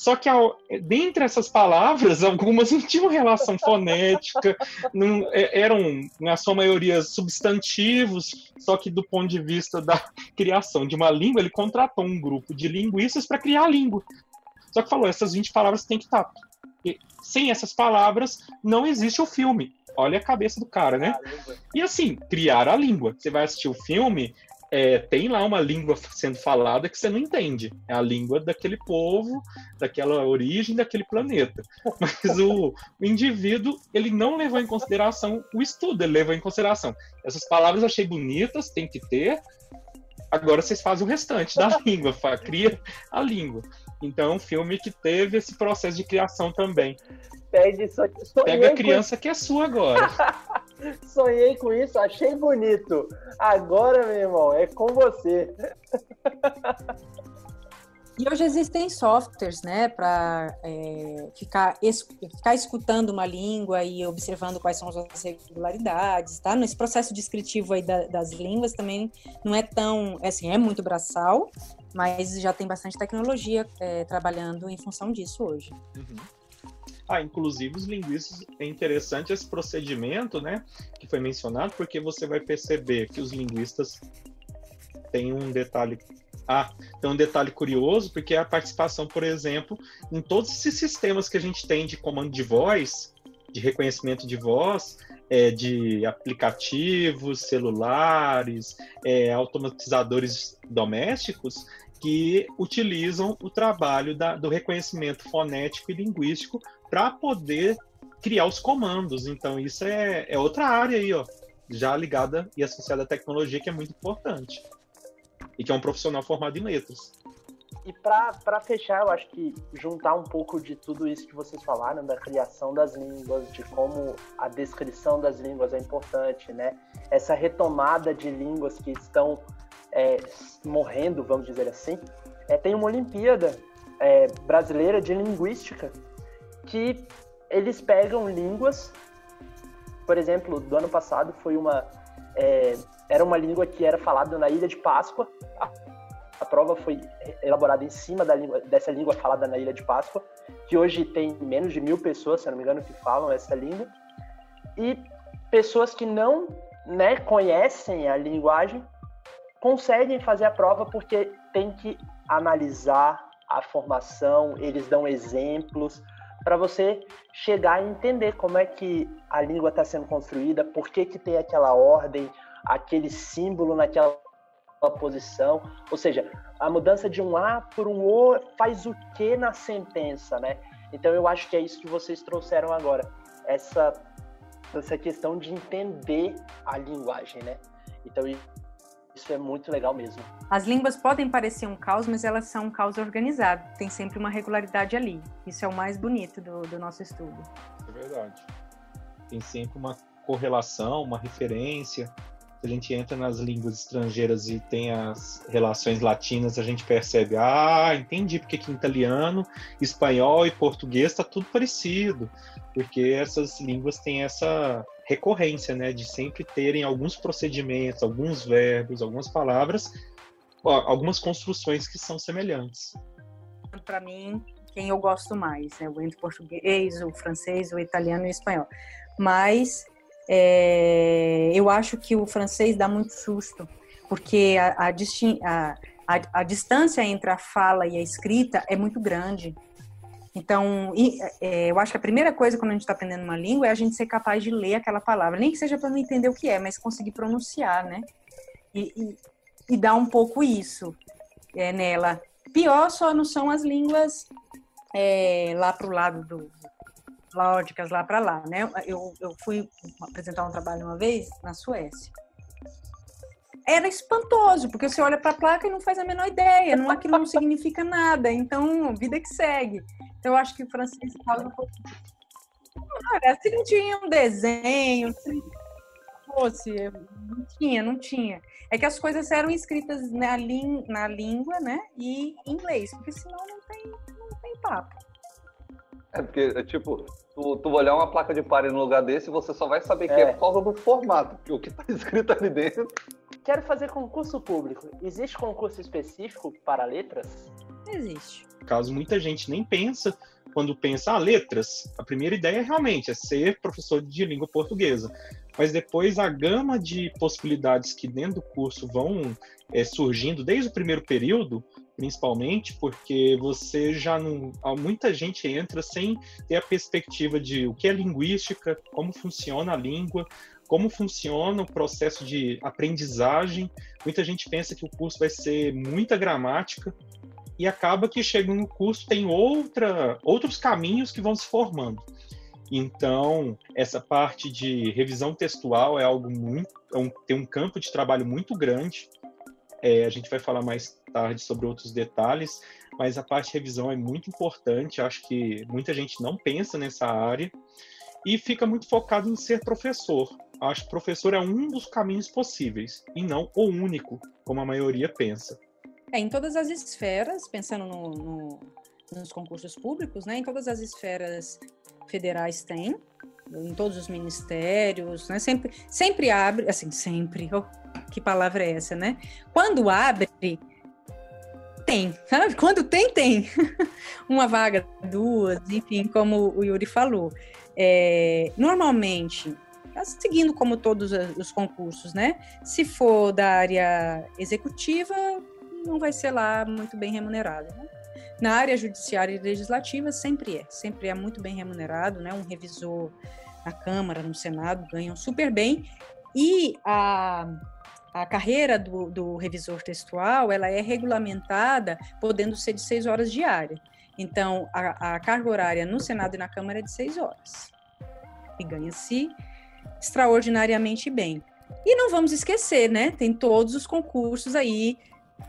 Só que ao, dentre essas palavras, algumas não tinham relação fonética, não, é, eram, na sua maioria, substantivos, só que do ponto de vista da criação de uma língua, ele contratou um grupo de linguistas para criar a língua. Só que falou, essas 20 palavras tem que estar. Tá. E, sem essas palavras, não existe o filme. Olha a cabeça do cara, né? E assim, criar a língua. Você vai assistir o filme, é, tem lá uma língua sendo falada que você não entende. É a língua daquele povo, daquela origem, daquele planeta. Mas o, o, indivíduo, ele não levou em consideração o estudo, ele levou em consideração. Essas palavras eu achei bonitas, tem que ter. Agora vocês fazem o restante da língua, cria a língua. Então, é um filme que teve esse processo de criação também. Pede aqui. Pega a criança com... que é sua agora. Sonhei com isso, achei bonito. Agora, meu irmão, é com você. E hoje existem softwares, né, para é, ficar, es, ficar escutando uma língua e observando quais são as regularidades, tá? Nesse processo descritivo aí da, das línguas também não é tão, assim, é muito braçal, mas já tem bastante tecnologia é, trabalhando em função disso hoje. Uhum. Ah, inclusive os linguistas, é interessante esse procedimento, né, que foi mencionado, porque você vai perceber que os linguistas têm um detalhe ah, tem um detalhe curioso, porque é a participação, por exemplo, em todos esses sistemas que a gente tem de comando de voz, de reconhecimento de voz, é, de aplicativos, celulares, é, automatizadores domésticos, que utilizam o trabalho da, do reconhecimento fonético e linguístico para poder criar os comandos. Então, isso é, é outra área aí, ó, já ligada e associada à tecnologia, que é muito importante e que é um profissional formado em letras. E para fechar, eu acho que juntar um pouco de tudo isso que vocês falaram, da criação das línguas, de como a descrição das línguas é importante, né? Essa retomada de línguas que estão é, morrendo, vamos dizer assim, é, tem uma Olimpíada é, brasileira de linguística que eles pegam línguas, por exemplo, do ano passado foi uma é, era uma língua que era falada na Ilha de Páscoa. A, a prova foi elaborada em cima língua, dessa língua falada na Ilha de Páscoa, que hoje tem menos de mil pessoas, se não me engano, que falam essa língua. E pessoas que não né, conhecem a linguagem conseguem fazer a prova porque tem que analisar a formação, eles dão exemplos para você chegar e entender como é que a língua está sendo construída, por que, que tem aquela ordem, aquele símbolo naquela posição. Ou seja, a mudança de um A por um O faz o que na sentença, né? Então eu acho que é isso que vocês trouxeram agora. Essa, essa questão de entender a linguagem, né? Então isso é muito legal mesmo. As línguas podem parecer um caos, mas elas são um caos organizado. Tem sempre uma regularidade ali. Isso é o mais bonito do, do nosso estudo. É verdade. Tem sempre uma correlação, uma referência. Se a gente entra nas línguas estrangeiras e tem as relações latinas, a gente percebe, ah, entendi porque que italiano, espanhol e português está tudo parecido, porque essas línguas têm essa recorrência, né, de sempre terem alguns procedimentos, alguns verbos, algumas palavras, algumas construções que são semelhantes. Para mim, quem eu gosto mais, né, o entre português, o francês, o italiano e o espanhol. Mas é, eu acho que o francês dá muito susto, porque a, a, a, a, distância entre a fala e a escrita é muito grande. Então, é, eu acho que a primeira coisa quando a gente está aprendendo uma língua é a gente ser capaz de ler aquela palavra, nem que seja para não entender o que é, mas conseguir pronunciar, né? E, e, e dar um pouco isso é, nela. Pior só não são as línguas é, lá para o lado do lógicas lá para lá, né? Eu, eu fui apresentar um trabalho uma vez na Suécia era espantoso, porque você olha para a placa e não faz a menor ideia, não aquilo não significa nada, então vida que segue. Então, eu acho que o francês causa um pouco. Olha, se não tinha um desenho, se fosse, não tinha, não tinha. É que as coisas eram escritas na, na língua, né? E em inglês, porque senão não tem, não tem papo. É porque, é tipo, tu, tu olhar uma placa de pare no lugar desse, você só vai saber que é, é por causa do formato, porque o que está escrito ali dentro. Quero fazer concurso público. Existe concurso específico para letras? Existe caso muita gente nem pensa quando pensa ah, letras. A primeira ideia realmente é ser professor de língua portuguesa, mas depois a gama de possibilidades que dentro do curso vão é, surgindo desde o primeiro período, principalmente porque você já não, muita gente entra sem ter a perspectiva de o que é linguística, como funciona a língua, como funciona o processo de aprendizagem. Muita gente pensa que o curso vai ser muita gramática, e acaba que chega no curso tem outra, outros caminhos que vão se formando. Então, essa parte de revisão textual é algo muito. É um, tem um campo de trabalho muito grande. É, a gente vai falar mais tarde sobre outros detalhes, mas a parte de revisão é muito importante. Acho que muita gente não pensa nessa área e fica muito focado em ser professor. Acho que professor é um dos caminhos possíveis e não o único, como a maioria pensa. É, em todas as esferas, pensando no, no, nos concursos públicos, né? Em todas as esferas federais tem, em todos os ministérios, né? Sempre, sempre abre, assim, sempre. Oh, que palavra é essa, né? Quando abre, tem. Sabe? Quando tem, tem. Uma vaga, duas, enfim, como o Yuri falou. É, normalmente, tá seguindo como todos os concursos, né? Se for da área executiva, não vai ser lá muito bem remunerado. Né? Na área judiciária e legislativa sempre é, sempre é muito bem remunerado, né? Um revisor na Câmara, no Senado ganham super bem e a a carreira do, do, revisor textual ela é regulamentada podendo ser de seis horas diária. Então, a, a carga horária no Senado e na Câmara é de seis horas. E ganha-se extraordinariamente bem. E não vamos esquecer, né? Tem todos os concursos aí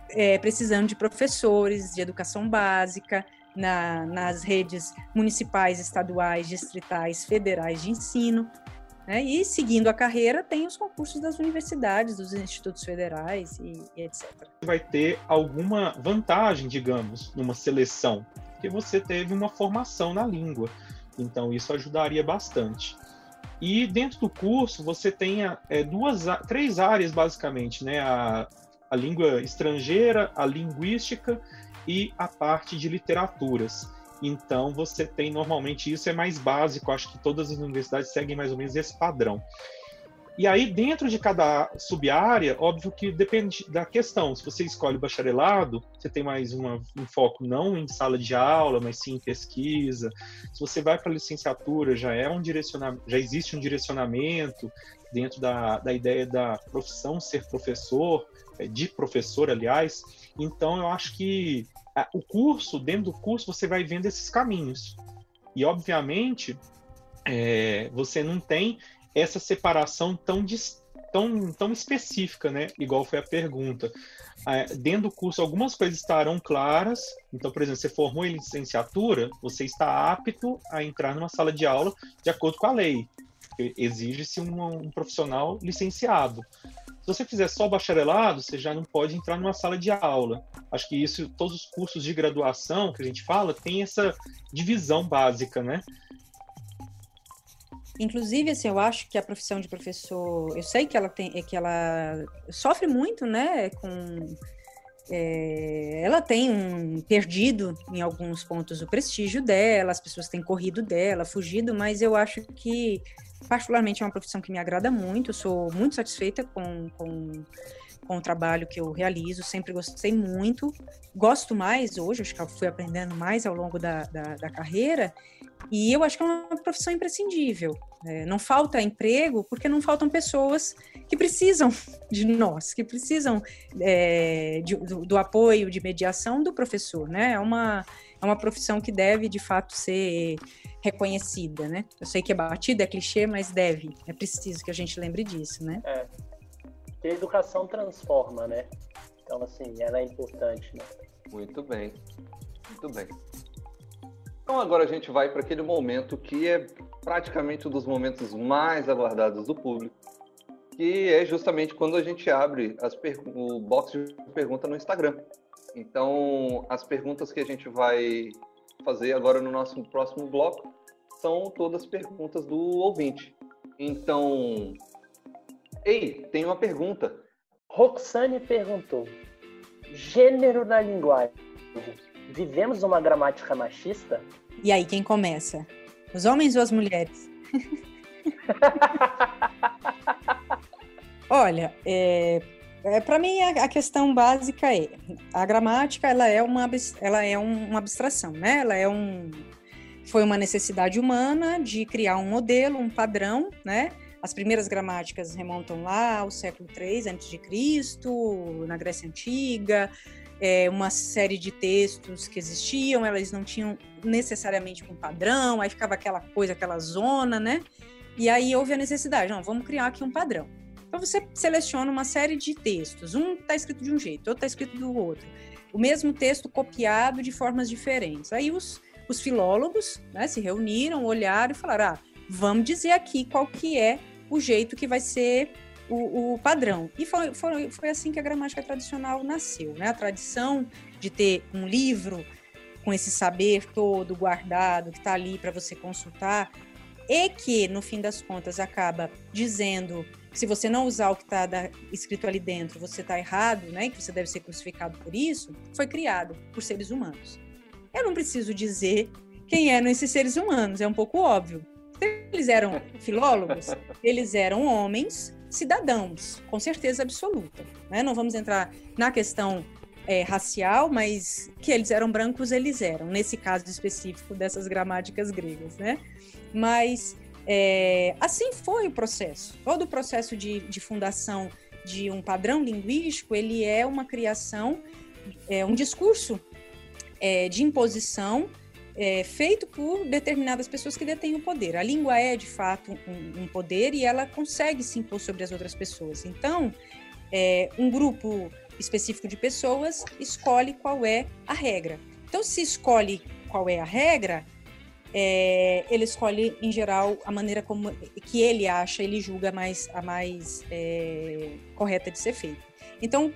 é, precisando de professores de educação básica na, nas redes municipais, estaduais, distritais, federais de ensino. Né? E seguindo a carreira, tem os concursos das universidades, dos institutos federais e, e etc. Vai ter alguma vantagem, digamos, numa seleção, porque você teve uma formação na língua. Então, isso ajudaria bastante. E dentro do curso você tem é, duas, três áreas basicamente, né? A, a língua estrangeira, a linguística e a parte de literaturas. Então você tem normalmente isso é mais básico, acho que todas as universidades seguem mais ou menos esse padrão. E aí, dentro de cada sub-área, óbvio que depende da questão. Se você escolhe bacharelado, você tem mais uma, um foco não em sala de aula, mas sim em pesquisa. Se você vai para licenciatura, já é um já existe um direcionamento dentro da, da ideia da profissão ser professor, de professor, aliás. Então, eu acho que o curso, dentro do curso, você vai vendo esses caminhos. E, obviamente, é, você não tem essa separação tão, tão, tão específica, né? Igual foi a pergunta. É, dentro do curso, algumas coisas estarão claras. Então, por exemplo, você formou em licenciatura, você está apto a entrar numa sala de aula de acordo com a lei. Exige-se um, um profissional licenciado. Se você fizer só bacharelado, você já não pode entrar numa sala de aula. Acho que isso, todos os cursos de graduação que a gente fala, tem essa divisão básica, né? Inclusive, assim, eu acho que a profissão de professor, eu sei que ela tem, é que ela sofre muito, né, com é, ela tem um, perdido em alguns pontos o prestígio dela, as pessoas têm corrido dela, fugido, mas eu acho que particularmente é uma profissão que me agrada muito, sou muito satisfeita com, com, com o trabalho que eu realizo, sempre gostei muito, gosto mais hoje, acho que eu fui aprendendo mais ao longo da, da, da carreira, e eu acho que é uma profissão imprescindível. É, não falta emprego porque não faltam pessoas que precisam de nós, que precisam é, de, do, do, apoio, de mediação do professor, né? É uma, é uma profissão que deve, de fato, ser reconhecida, né? Eu sei que é batida, é clichê, mas deve. É preciso que a gente lembre disso, né? É. Que a educação transforma, né? Então, assim, ela é importante, né? Muito bem. Muito bem. Então agora a gente vai para aquele momento que é praticamente um dos momentos mais aguardados do público, que é justamente quando a gente abre o box de pergunta no Instagram. Então, as perguntas que a gente vai fazer agora no nosso próximo bloco são todas perguntas do ouvinte. Então, ei, tem uma pergunta. Roxane perguntou: gênero na linguagem. Vivemos uma gramática machista? E aí, quem começa? Os homens ou as mulheres? Olha, é, é, para mim a, a, questão básica é a gramática ela é uma ela é um, uma abstração, né? Ela é um foi uma necessidade humana de criar um modelo, um padrão, né? As primeiras gramáticas remontam lá ao século III Cristo, na Grécia antiga, é, uma série de textos que existiam, elas não tinham necessariamente um padrão, aí ficava aquela coisa, aquela zona, né? E aí houve a necessidade, não, vamos criar aqui um padrão. Então você seleciona uma série de textos, um está escrito de um jeito, outro está escrito do outro, o mesmo texto copiado de formas diferentes. Aí os, os filólogos né, se reuniram, olharam e falaram, ah, vamos dizer aqui qual que é o jeito que vai ser o, o padrão. E foi, foi, foi assim que a gramática tradicional nasceu, né? A tradição de ter um livro com esse saber todo guardado, que está ali para você consultar, e que, no fim das contas, acaba dizendo se você não usar o que está escrito ali dentro, você está errado, né? que você deve ser crucificado por isso, foi criado por seres humanos. Eu não preciso dizer quem eram esses seres humanos, é um pouco óbvio. Eles eram filólogos, eles eram homens cidadãos, com certeza absoluta. Né? Não vamos entrar na questão é, racial, mas que eles eram brancos, eles eram, nesse caso específico dessas gramáticas gregas. Né? Mas é, assim foi o processo. Todo o processo de, de fundação de um padrão linguístico, ele é uma criação, é um discurso é, de imposição é, feito por determinadas pessoas que detêm o poder. A língua é, de fato, um, um poder e ela consegue se impor sobre as outras pessoas. Então, é, um grupo específico de pessoas escolhe qual é a regra. Então, se escolhe qual é a regra, é, ele escolhe, em geral, a maneira como que ele acha, ele julga mais, a mais é, correta de ser feita. Então,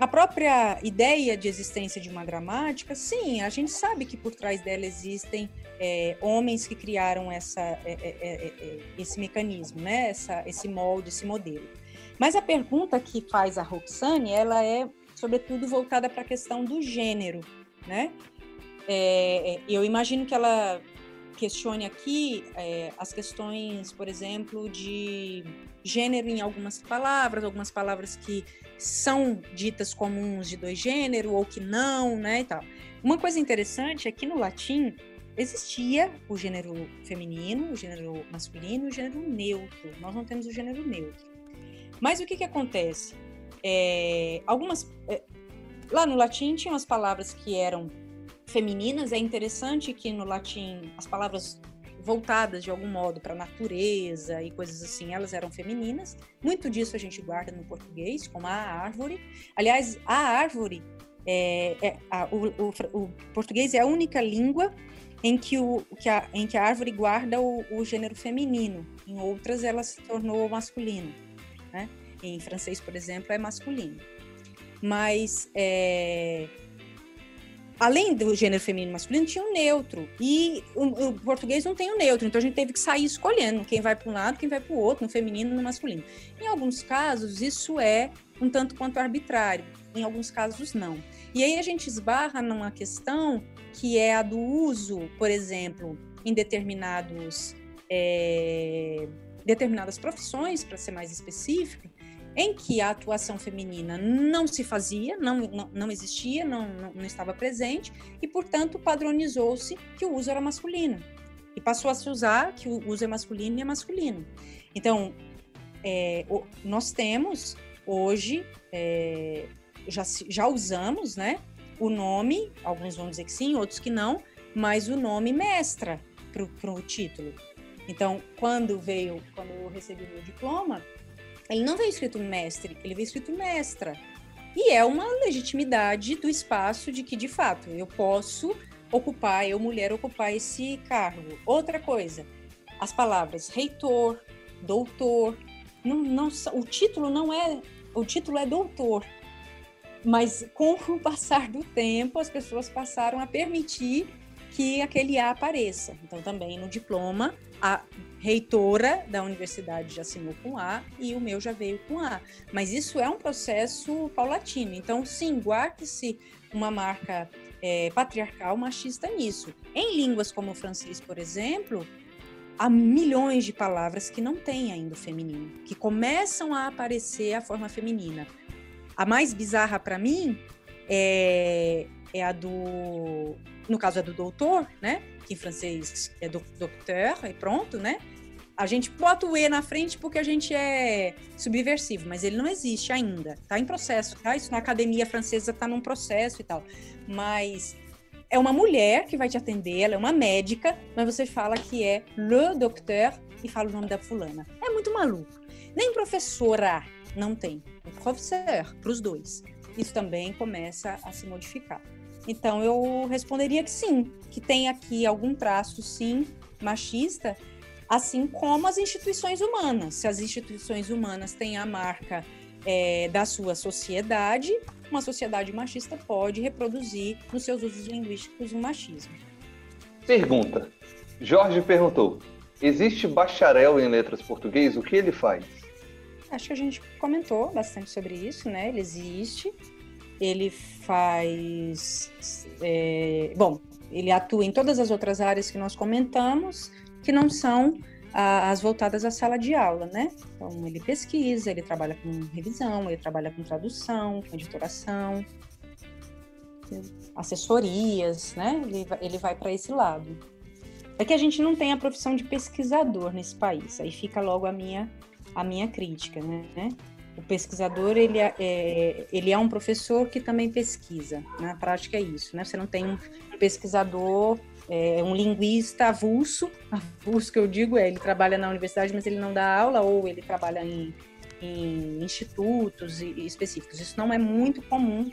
a própria ideia de existência de uma gramática, sim, a gente sabe que por trás dela existem é, homens que criaram essa, é, é, é, esse mecanismo, né? essa, esse molde, esse modelo. Mas a pergunta que faz a Roxane, ela é, sobretudo, voltada para a questão do gênero. Né? eu imagino que ela questione aqui é, as questões, por exemplo, de gênero em algumas palavras, algumas palavras que são ditas comuns de dois gêneros ou que não, né, e tal. Uma coisa interessante é que no latim existia o gênero feminino, o gênero masculino e o gênero neutro. Nós não temos o gênero neutro. Mas o que que acontece? É, algumas é, lá no latim tinham as palavras que eram femininas. É interessante que no latim as palavras voltadas de algum modo para a natureza e coisas assim, elas eram femininas. Muito disso a gente guarda no português, como a árvore. Aliás, a árvore, é, é a, o, o, o, português é a única língua em que, o, que a, em que a árvore guarda o, o gênero feminino. Em outras, ela se tornou masculino. Né? Em francês, por exemplo, é masculino. Mas é, além do gênero feminino e masculino, tinha o neutro. E o, o, português não tem o neutro, então a gente teve que sair escolhendo quem vai para um lado, quem vai para o outro, no feminino e no masculino. Em alguns casos, isso é um tanto quanto arbitrário, em alguns casos, não. E aí a gente esbarra numa questão que é a do uso, por exemplo, em determinados. É, determinadas profissões, para ser mais específico, em que a atuação feminina não se fazia, não, não, não existia, não, não, não estava presente, e, portanto, padronizou-se que o uso era masculino. E passou a se usar que o uso é masculino e é masculino. Então, é, nós temos hoje, é, já, já usamos né, o nome, alguns vão dizer que sim, outros que não, mas o nome mestra para o título. Então, quando veio, quando eu recebi o meu diploma, ele não veio escrito mestre, ele veio escrito mestra. E é uma legitimidade do espaço de que, de fato, eu posso ocupar, eu, mulher, ocupar esse cargo. Outra coisa, as palavras reitor, doutor, não, não, o título não é. O título é doutor. Mas com o passar do tempo, as pessoas passaram a permitir que aquele A apareça. Então, também no diploma, a reitora da universidade já assinou com A e o meu já veio com A. Mas isso é um processo paulatino. Então, sim, guarde-se uma marca é, patriarcal machista nisso. Em línguas como o francês, por exemplo, há milhões de palavras que não têm ainda o feminino, que começam a aparecer a forma feminina. A mais bizarra para mim é, é a do, no caso é do doutor, né? Que em francês é do, docteur e pronto, né? A gente bota o E na frente porque a gente é subversivo, mas ele não existe ainda. Tá em processo, tá? Isso na academia francesa tá num processo e tal. Mas é uma mulher que vai te atender, ela é uma médica, mas você fala que é le docteur e fala o nome da fulana. É muito maluco. Nem professora não tem. É professeur para os dois. Isso também começa a se modificar. Então eu responderia que sim, que tem aqui algum traço, sim, machista, assim como as instituições humanas. Se as instituições humanas têm a marca é, da sua sociedade, uma sociedade machista pode reproduzir nos seus usos linguísticos o machismo. Pergunta. Jorge perguntou: existe bacharel em letras português? O que ele faz? Acho que a gente comentou bastante sobre isso, né? Ele existe. Ele faz. É, bom, ele atua em todas as outras áreas que nós comentamos que não são as voltadas à sala de aula, né? Então, ele pesquisa, ele trabalha com revisão, ele trabalha com tradução, com editoração, assessorias, né? Ele, ele vai para esse lado. É que a gente não tem a profissão de pesquisador nesse país, aí fica logo a minha, a minha crítica, né? O pesquisador, ele é, é ele é um professor que também pesquisa, na prática é isso, né? Você não tem um pesquisador é um linguista avulso, avulso que eu digo é, ele trabalha na universidade, mas ele não dá aula, ou ele trabalha em, em institutos específicos. Isso não é muito comum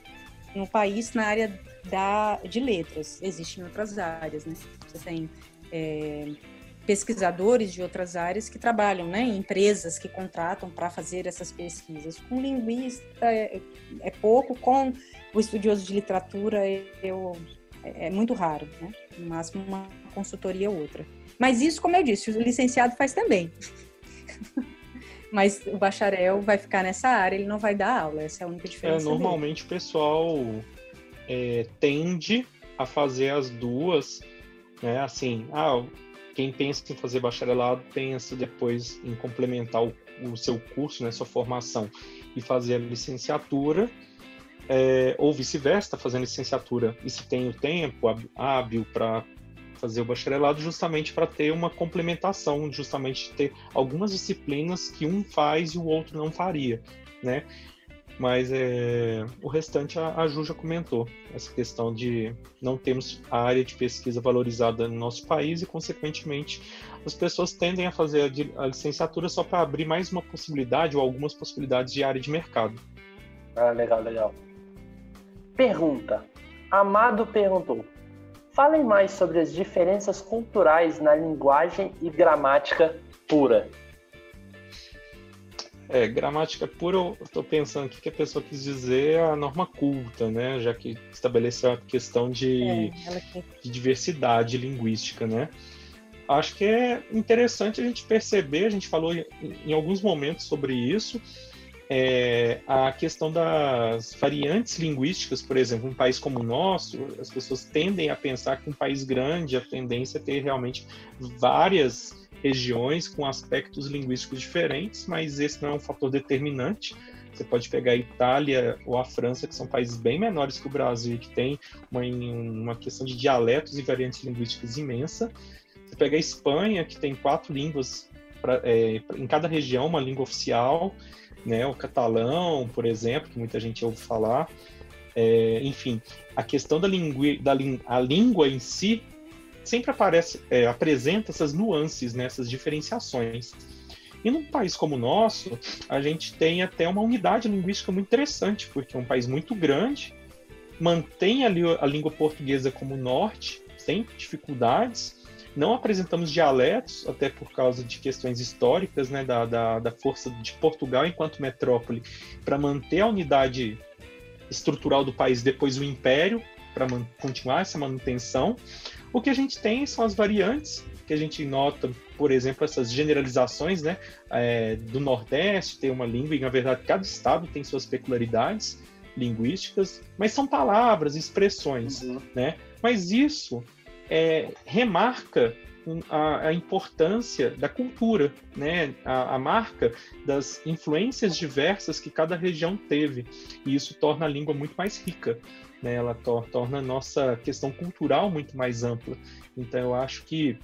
no país na área da, de letras, existe em outras áreas, né? Você tem é, pesquisadores de outras áreas que trabalham, né, em empresas que contratam para fazer essas pesquisas. Com linguista é, é, pouco, com o estudioso de literatura eu, é, é muito raro, né? No máximo uma consultoria ou outra. Mas isso, como eu disse, o licenciado faz também. Mas o bacharel vai ficar nessa área, ele não vai dar aula, essa é a única é, diferença. É, normalmente dele. o pessoal é, tende a fazer as duas, né? Assim, ah, quem pensa em fazer bacharelado pensa depois em complementar o, o seu curso, né, sua formação e fazer a licenciatura, é, ou vice-versa, fazendo licenciatura e se tem o tempo hábil para fazer o bacharelado, justamente para ter uma complementação, justamente ter algumas disciplinas que um faz e o outro não faria, né? Mas é, o restante a, a Ju já comentou, essa questão de não termos a área de pesquisa valorizada no nosso país e, consequentemente, as pessoas tendem a fazer a, a licenciatura só para abrir mais uma possibilidade ou algumas possibilidades de área de mercado. Ah, legal, legal. Pergunta. Amado perguntou: Falem mais sobre as diferenças culturais na linguagem e gramática pura. É, gramática pura, eu estou pensando o que a pessoa quis dizer é a norma culta, né? Já que estabeleceu a questão de, é, de diversidade linguística, né? Acho que é interessante a gente perceber, a gente falou em, em alguns momentos sobre isso, é, a questão das variantes linguísticas, por exemplo, um país como o nosso, as pessoas tendem a pensar que um país grande, a tendência é ter realmente várias regiões com aspectos linguísticos diferentes, mas esse não é um fator determinante. Você pode pegar a Itália ou a França, que são países bem menores que o Brasil, que tem uma, uma questão de dialetos e variantes linguísticas imensa. Você pega a Espanha, que tem quatro línguas pra, é, em cada região, uma língua oficial, né? o catalão, por exemplo, que muita gente ouve falar. É, enfim, a questão da, língua, da a língua em si sempre aparece, é, apresenta essas nuances, né, essas diferenciações. E num país como o nosso, a gente tem até uma unidade linguística muito interessante, porque é um país muito grande, mantém a, a língua portuguesa como norte, sem dificuldades, não apresentamos dialetos, até por causa de questões históricas, né, da, da, da força de Portugal enquanto metrópole, para manter a unidade estrutural do país depois do Império, para continuar essa manutenção. O que a gente tem são as variantes, que a gente nota, por exemplo, essas generalizações né, é, do Nordeste, tem uma língua, e na verdade cada estado tem suas peculiaridades linguísticas, mas são palavras, expressões, uhum. né? Mas isso é, remarca a, a, importância da cultura, né? A, a, marca das influências diversas que cada região teve. E isso torna a língua muito mais rica né? Ela to torna a nossa questão cultural muito mais ampla. Então eu acho que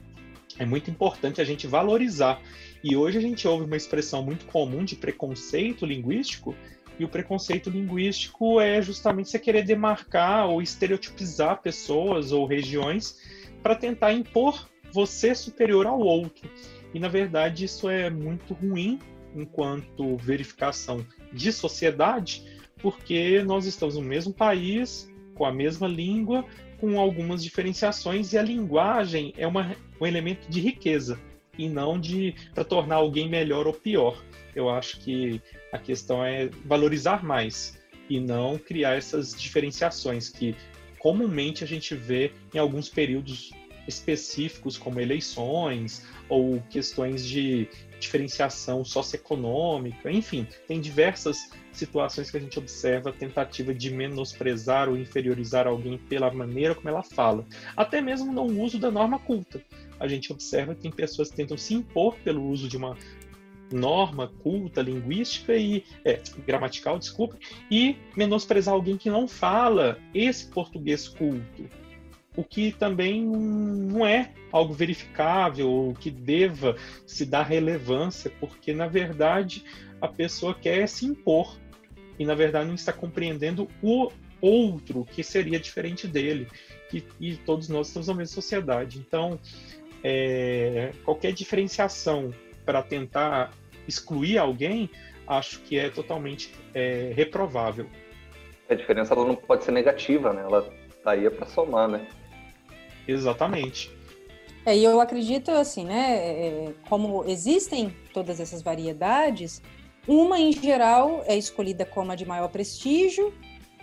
é muito importante a gente valorizar. E hoje a gente ouve uma expressão muito comum de preconceito linguístico, e o preconceito linguístico é justamente você querer demarcar ou estereotipizar pessoas ou regiões para tentar impor você superior ao outro. E na verdade isso é muito ruim enquanto verificação de sociedade, porque nós estamos no mesmo país, com a mesma língua, com algumas diferenciações, e a linguagem é uma, um elemento de riqueza e não de para tornar alguém melhor ou pior. Eu acho que a questão é valorizar mais e não criar essas diferenciações que comumente a gente vê em alguns períodos específicos, como eleições ou questões de diferenciação socioeconômica, enfim, tem diversas situações que a gente observa a tentativa de menosprezar ou inferiorizar alguém pela maneira como ela fala, até mesmo no uso da norma culta. A gente observa que tem pessoas que tentam se impor pelo uso de uma norma culta, linguística e é, gramatical, desculpa, e menosprezar alguém que não fala esse português culto o que também não é algo verificável ou que deva se dar relevância, porque na verdade a pessoa quer se impor e na verdade não está compreendendo o outro que seria diferente dele e, e todos nós estamos na mesma sociedade. Então, é, qualquer diferenciação para tentar excluir alguém, acho que é totalmente é, reprovável. A diferença ela não pode ser negativa, né? Ela aí para somar, né? Exatamente. É, e eu acredito assim, né? É, como existem todas essas variedades, uma em geral é escolhida como a de maior prestígio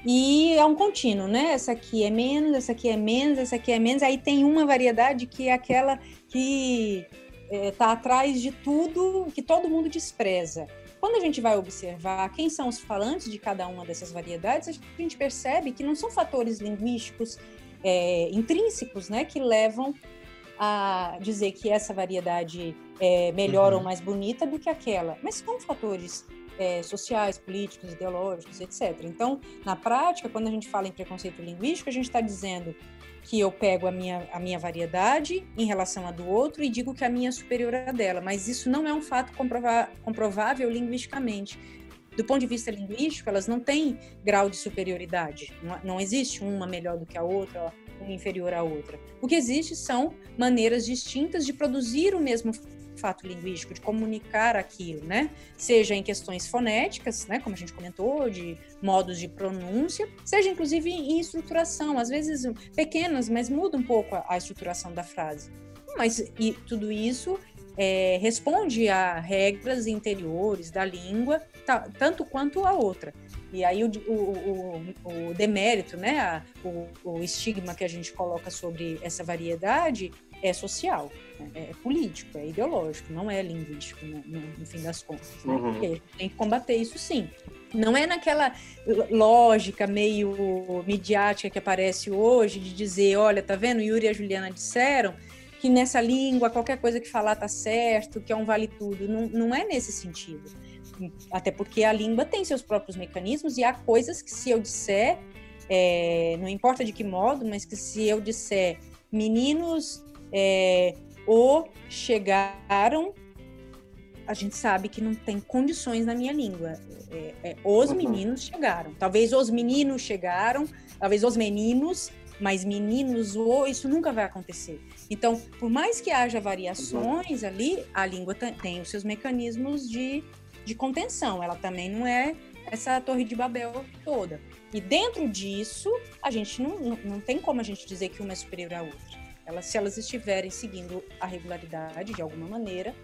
e é um contínuo, né? Essa aqui é menos, essa aqui é menos, essa aqui é menos. Aí tem uma variedade que é aquela que está é, tá atrás de tudo que todo mundo despreza. Quando a gente vai observar quem são os falantes de cada uma dessas variedades, a gente percebe que não são fatores linguísticos é, intrínsecos, né, que levam a dizer que essa variedade é melhor uhum. ou mais bonita do que aquela, mas são fatores é, sociais, políticos, ideológicos, etc. Então, na prática, quando a gente fala em preconceito linguístico, a gente está dizendo que eu pego a minha, a minha variedade em relação à do outro e digo que a minha é superior à dela, mas isso não é um fato comprovável linguisticamente. Do ponto de vista linguístico, elas não têm grau de superioridade. Não, não existe uma melhor do que a outra, uma inferior à outra. O que existe são maneiras distintas de produzir o mesmo fato linguístico, de comunicar aquilo, né? Seja em questões fonéticas, né, como a gente comentou, de modos de pronúncia, seja inclusive em estruturação, às vezes pequenas, mas muda um pouco a, a estruturação da frase. Mas e tudo isso é, responde a regras interiores da língua, tanto quanto a outra. E aí o, o, o, o demérito, né, a, o, estigma que a gente coloca sobre essa variedade é social, né, é, político, é ideológico, não é linguístico, no, no, no fim das contas. Né? Uhum. tem que combater isso sim. Não é naquela lógica meio midiática que aparece hoje de dizer, olha, tá vendo, Yuri e a Juliana disseram que nessa língua qualquer coisa que falar tá certo, que é um vale tudo. Não, não é nesse sentido até porque a língua tem seus próprios mecanismos e há coisas que se eu disser, é, não importa de que modo, mas que se eu disser meninos é, ou chegaram, a gente sabe que não tem condições na minha língua. É, é, os uhum. meninos chegaram. Talvez os meninos chegaram, talvez os meninos, mas meninos, ou isso nunca vai acontecer. Então, por mais que haja variações ali, a língua tem os seus mecanismos de de contenção, ela também não é essa torre de Babel toda. E dentro disso, a gente não, não, não tem como a gente dizer que uma é superior à outra. Elas, se elas estiverem seguindo a regularidade de alguma maneira,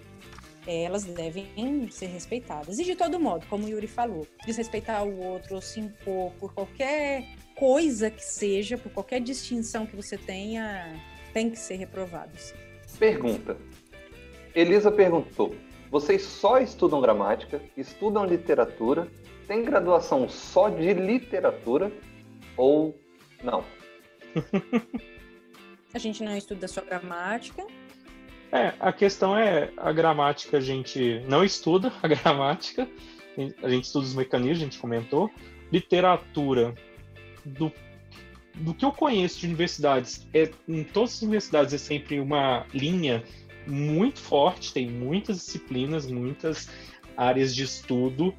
é, elas devem ser respeitadas. E de todo modo, como o Yuri falou, desrespeitar o outro ou se impor por qualquer coisa que seja, por qualquer distinção que você tenha, tem que ser reprovados. Pergunta. Elisa perguntou: vocês só estudam gramática, estudam literatura, tem graduação só de literatura ou não? a gente não estuda só gramática. É, a questão é a gramática a gente não estuda a gramática, a gente estuda os mecanismos, a gente comentou. Literatura, do, do que eu conheço de universidades, é, em todas as universidades é sempre uma linha muito forte, tem muitas disciplinas, muitas áreas de estudo.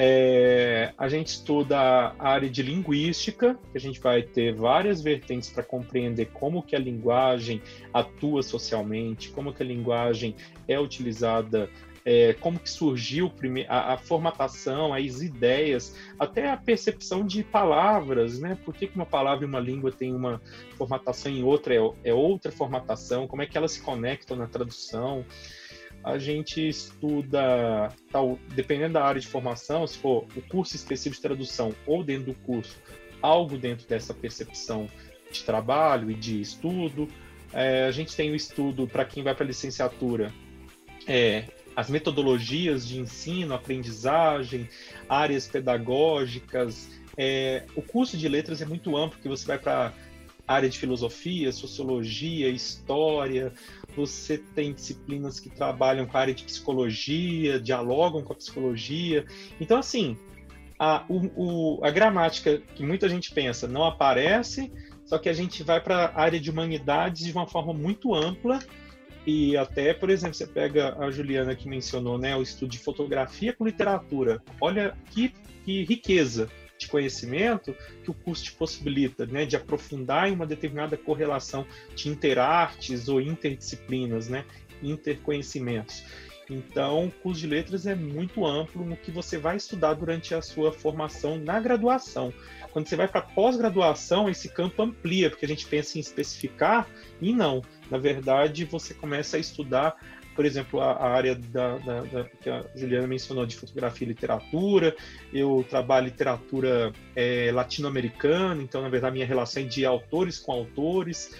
É, a gente estuda a área de linguística, que a gente vai ter várias vertentes para compreender como que a linguagem atua socialmente, como que a linguagem é utilizada é, como que surgiu a, a, formatação, as ideias, até a percepção de palavras, né? Por que, que uma palavra e uma língua tem uma formatação e outra é, é outra formatação? Como é que elas se conectam na tradução? a gente estuda, tal, dependendo da área de formação, se for o curso específico de tradução ou dentro do curso, algo dentro dessa percepção de trabalho e de estudo. É, a gente tem o estudo para quem vai para a licenciatura, é, as metodologias de ensino, aprendizagem, áreas pedagógicas. É, o curso de letras é muito amplo, porque você vai para área de filosofia, sociologia, história, você tem disciplinas que trabalham com a área de psicologia, dialogam com a psicologia. Então, assim, a, o, o, a gramática que muita gente pensa não aparece, só que a gente vai para a área de humanidades de uma forma muito ampla e até, por exemplo, você pega a Juliana que mencionou, né, o estudo de fotografia com literatura. Olha que, que riqueza de conhecimento que o curso te possibilita, né, de aprofundar em uma determinada correlação de interartes ou interdisciplinas, né, interconhecimentos. Então, o curso de letras é muito amplo no que você vai estudar durante a sua formação na graduação. Quando você vai para pós-graduação, esse campo amplia, porque a gente pensa em especificar e não. Na verdade, você começa a estudar, por exemplo, a, a área da, da, da, que a Juliana mencionou de fotografia e literatura. Eu trabalho literatura é, latino-americana, então, na verdade, minha relação é de autores com autores.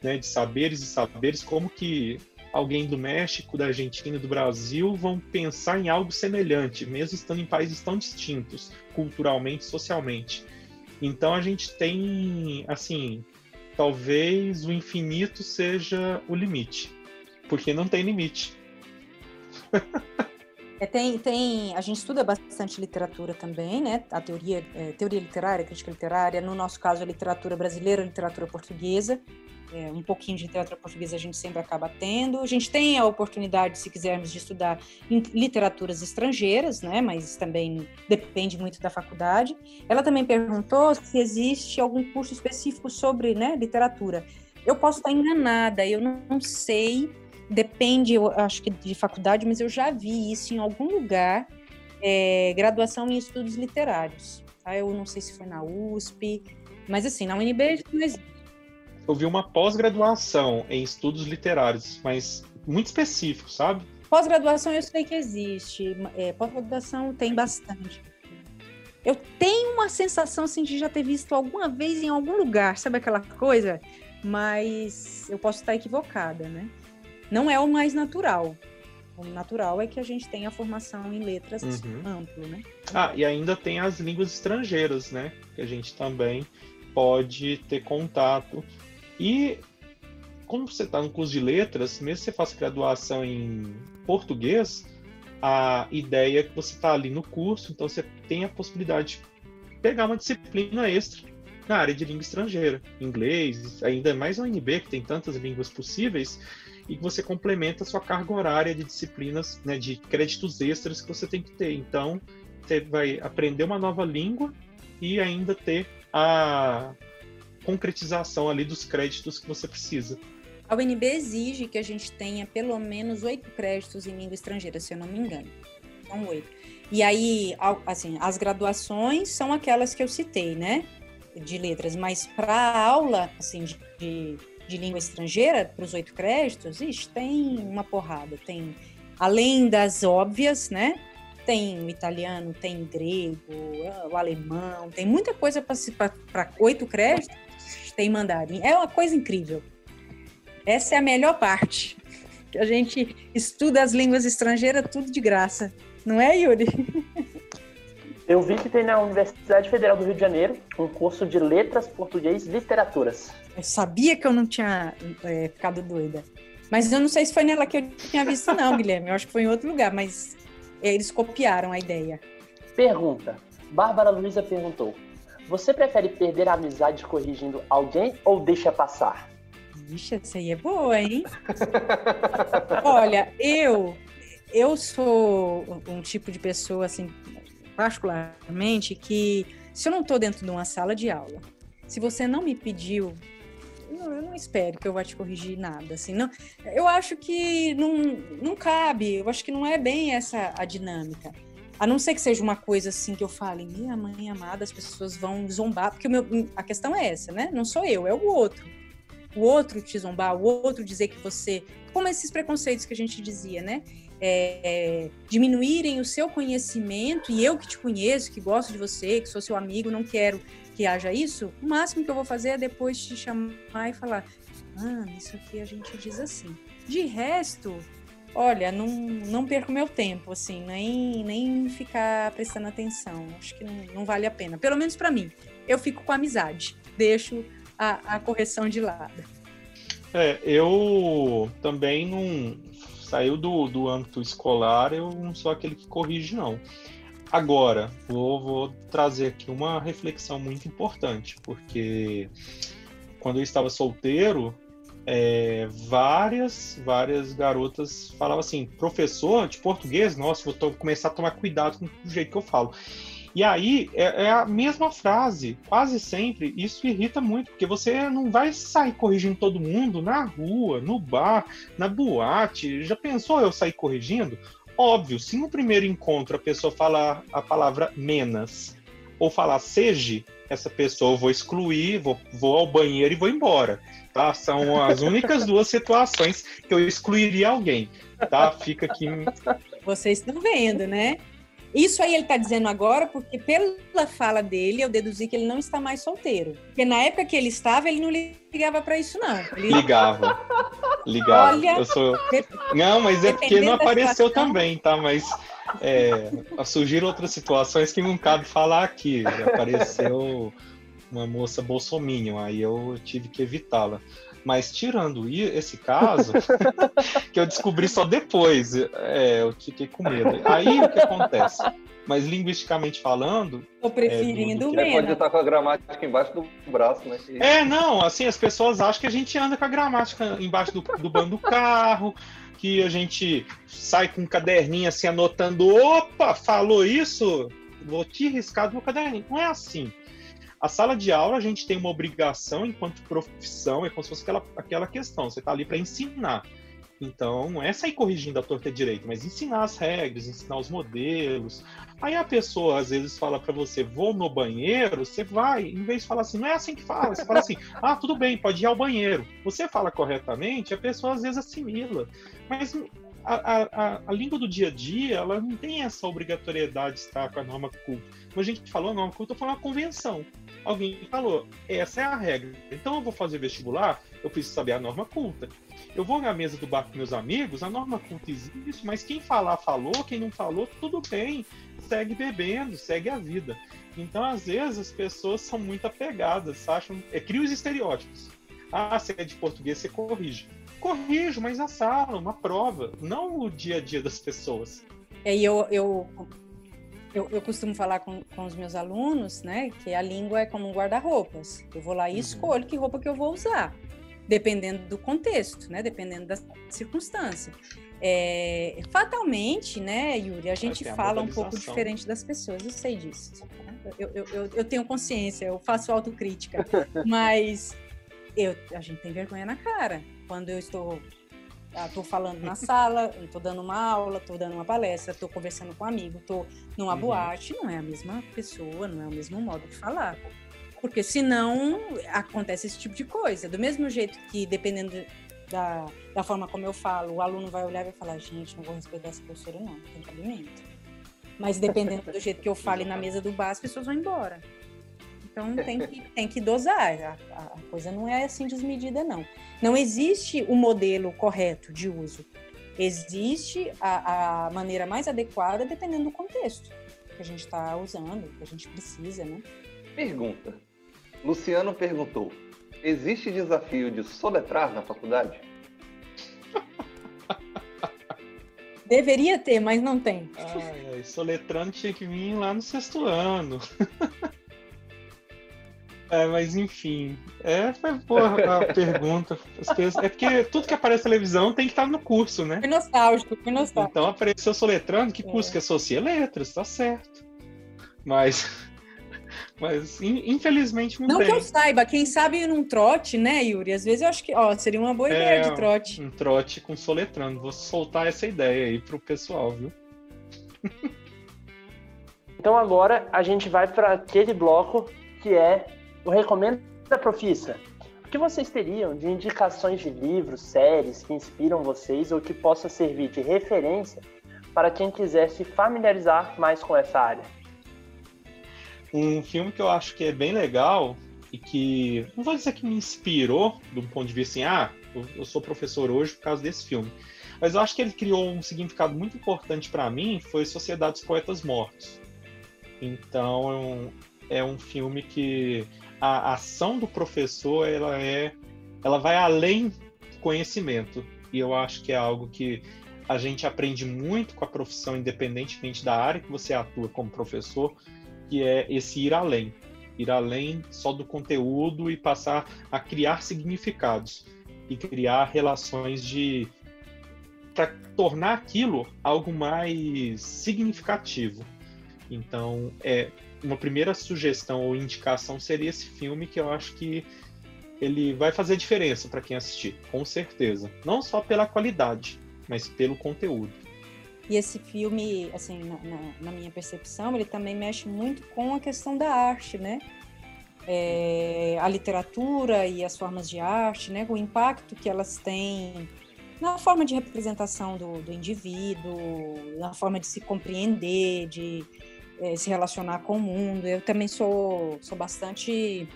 Né, de saberes e saberes, como que alguém do México, da Argentina, do Brasil vão pensar em algo semelhante, mesmo estando em países tão distintos, culturalmente, socialmente. Então a gente tem, assim, talvez o infinito seja o limite, porque não tem limite. É, tem, tem, a gente estuda bastante literatura também, né? A teoria, é, teoria literária, crítica literária, no nosso caso a literatura brasileira, a literatura portuguesa é, um pouquinho de literatura portuguesa a gente sempre acaba tendo. A gente tem a oportunidade, se quisermos, de estudar literaturas estrangeiras, né? Mas também depende muito da faculdade. Ela também perguntou se existe algum curso específico sobre né, literatura. Eu posso estar enganada, eu não sei. Depende, eu acho que de faculdade, mas eu já vi isso em algum lugar. É, graduação em estudos literários. Tá? Eu não sei se foi na USP, mas assim, na UNB não existe eu vi uma pós-graduação em estudos literários, mas muito específico, sabe? Pós-graduação eu sei que existe. É, pós-graduação tem bastante. Eu tenho uma sensação assim, de já ter visto alguma vez em algum lugar, sabe aquela coisa? Mas eu posso estar equivocada, né? Não é o mais natural. O natural é que a gente tenha a formação em letras uhum. amplo, né? Ah, e ainda tem as línguas estrangeiras, né? Que a gente também pode ter contato. E como você está no curso de letras, mesmo que você faça graduação em português, a ideia é que você está ali no curso, então você tem a possibilidade de pegar uma disciplina extra na área de língua estrangeira, inglês, ainda mais a UNB, que tem tantas línguas possíveis, e você complementa a sua carga horária de disciplinas, né, de créditos extras que você tem que ter. Então, você vai aprender uma nova língua e ainda ter a concretização ali dos créditos que você precisa. A UNB exige que a gente tenha pelo menos oito créditos em língua estrangeira, se eu não me engano. São oito. E aí, assim, as graduações são aquelas que eu citei, né? De letras, mas para aula, assim, de, de língua estrangeira, para os oito créditos, ixi, tem uma porrada. Tem, além das óbvias, né? Tem o italiano, tem grego, o alemão, tem muita coisa para oito créditos tem mandarim. É uma coisa incrível. Essa é a melhor parte. Que a gente estuda as línguas estrangeiras tudo de graça. Não é, Yuri? Eu vi que tem na Universidade Federal do Rio de Janeiro um curso de Letras Português e Literaturas. Eu sabia que eu não tinha é, ficado doida. Mas eu não sei se foi nela que eu tinha visto, não, Guilherme. Eu acho que foi em outro lugar, mas eles copiaram a ideia. Pergunta. Bárbara Luiza perguntou: você prefere perder a amizade corrigindo alguém ou deixa passar? Vixe, essa aí é boa, hein? Olha, eu eu sou um tipo de pessoa, assim, particularmente, que se eu não estou dentro de uma sala de aula, se você não me pediu, eu, eu não espero que eu vá te corrigir nada, assim, não. Eu acho que não, não cabe, eu acho que não é bem essa a dinâmica. A não ser que seja uma coisa assim que eu fale, minha mãe amada, as pessoas vão zombar, porque meu, a questão é essa, né? Não sou eu, é o outro. O outro te zombar, o outro dizer que você. Como esses preconceitos que a gente dizia, né? É, diminuírem o seu conhecimento e eu que te conheço, que gosto de você, que sou seu amigo, não quero que haja isso, o máximo que eu vou fazer é depois te chamar e falar: ah, isso aqui a gente diz assim. De resto, olha, não, não perco meu tempo, assim, nem, nem ficar prestando atenção. Acho que não, não vale a pena. Pelo menos para mim. Eu fico com amizade, deixo a, a correção de lado. É, eu também não. Saiu do, do âmbito escolar, eu não sou aquele que corrige, não. Agora, vou, vou trazer aqui uma reflexão muito importante, porque quando eu estava solteiro, é, várias, várias garotas falavam assim, professor de português, nossa, vou começar a tomar cuidado com o jeito que eu falo. E aí é, é, a mesma frase, quase sempre. Isso irrita muito, porque você não vai sair corrigindo todo mundo na rua, no bar, na boate. Já pensou eu sair corrigindo? Óbvio, se no primeiro encontro a pessoa falar a palavra menos ou falar seja, essa pessoa eu vou excluir, vou, vou ao banheiro e vou embora. Tá? São as únicas duas situações que eu excluiria alguém. Tá? Fica aqui. Vocês estão vendo, né? Isso aí ele está dizendo agora porque, pela fala dele, eu deduzi que ele não está mais solteiro. Porque na época que ele estava, ele não ligava para isso, não. Ele... Ligava. Ligava. Olha, eu sou... Não, mas é porque não apareceu situação... também, tá? Mas é, surgiram outras situações que não cabe falar aqui. Apareceu uma moça bolsominion, aí eu tive que evitá-la. Mas tirando esse caso, que eu descobri só depois, é, eu fiquei com medo. Aí o que acontece? Mas linguisticamente falando. Tô preferindo é, o Mena. Pode estar com a gramática embaixo do braço, né? É, não, assim, as pessoas acham que a gente anda com a gramática embaixo do, do banco do carro, que a gente sai com um caderninho assim anotando, opa, falou isso? Vou te riscar do caderninho. Não é assim. A sala de aula, a gente tem uma obrigação enquanto profissão, é como se fosse aquela, aquela questão, você está ali para ensinar. Então, é sair corrigindo a torta direito, mas ensinar as regras, ensinar os modelos. Aí a pessoa às vezes fala para você, vou no banheiro, você vai, em vez de falar assim, não é assim que fala, você fala assim, ah, tudo bem, pode ir ao banheiro. Você fala corretamente, a pessoa às vezes assimila. Mas a, a, a, língua do dia a dia, ela não tem essa obrigatoriedade de estar com a norma culta. Como a gente falou, a norma culta foi uma convenção. Alguém falou, essa é a regra. Então eu vou fazer vestibular, eu preciso saber a norma culta. Eu vou na mesa do bar com meus amigos, a norma culta existe, mas quem falar, falou, quem não falou, tudo bem. Segue bebendo, segue a vida. Então, às vezes, as pessoas são muito apegadas, acham. É, cria os estereótipos. Ah, você é de português, você corrige corrijo, mas na sala, uma prova, não o dia a dia das pessoas. É, e eu, eu, eu, eu, costumo falar com, com os meus alunos, né, que a língua é como um guarda-roupas. Eu vou lá e uhum. escolho que roupa que eu vou usar, dependendo do contexto, né, dependendo da circunstância. É, fatalmente, né, Yuri, a gente fala um pouco diferente das pessoas, eu sei disso. Né? Eu, eu, eu, eu tenho consciência, eu faço autocrítica, mas eu, a gente tem vergonha na cara quando eu estou estou ah, falando na sala, estou dando uma aula, estou dando uma palestra, estou conversando com um amigo, estou numa uhum. boate, não é a mesma pessoa, não é o mesmo modo de falar. Porque senão acontece esse tipo de coisa. Do mesmo jeito que, dependendo da, da forma como eu falo, o aluno vai olhar e vai falar, gente, não vou respeitar essa professora não, tem cabimento. Mas dependendo do jeito que eu falo na mesa do bar, as pessoas vão embora. Então tem que, tem que dosar. A, a, coisa não é assim desmedida, não. Não existe o modelo correto de uso. Existe a, a maneira mais adequada dependendo do contexto que a gente está usando, que a gente precisa, né? Pergunta. Luciano perguntou: existe desafio de soletrar na faculdade? Deveria ter, mas não tem. Ai, ai, soletrando tinha que vir lá no sexto ano. É, mas enfim. É, foi boa a pergunta. É porque tudo que aparece na televisão tem que estar no curso, né? Foi nostálgico, foi nostálgico. Então apareceu soletrando, que curso é. que associa letras, tá certo. Mas. Mas infelizmente não, não tem. que eu saiba, quem sabe num trote, né, Yuri? Às vezes eu acho que ó, seria uma boa é, ideia de trote. Um trote com soletrando. Vou soltar essa ideia aí pro pessoal, viu? Então agora a gente vai para aquele bloco que é o Recomenda Profissa. O que vocês teriam de indicações de livros, séries que inspiram vocês ou que possa servir de referência para quem quiser se familiarizar mais com essa área? Um filme que eu acho que é bem legal e que não vou dizer que me inspirou do ponto de vista assim, ah, eu sou professor hoje por causa desse filme. Mas eu acho que ele criou um significado muito importante para mim, foi Sociedade dos Poetas Mortos. Então, é um filme que a ação do professor ela é ela vai além do conhecimento. E eu acho que é algo que a gente aprende muito com a profissão independentemente da área que você atua como professor que é esse ir além. Ir além só do conteúdo e passar a criar significados e criar relações de para tornar aquilo algo mais significativo. Então, é uma primeira sugestão ou indicação seria esse filme que eu acho que ele vai fazer diferença para quem assistir, com certeza. Não só pela qualidade, mas pelo conteúdo. E esse filme, assim, na, na, na minha percepção, ele também mexe muito com a questão da arte, né? É, a literatura e as formas de arte, né? O impacto que elas têm na forma de representação do, do indivíduo, na forma de se compreender, de é, se relacionar com o mundo. Eu também sou, sou bastante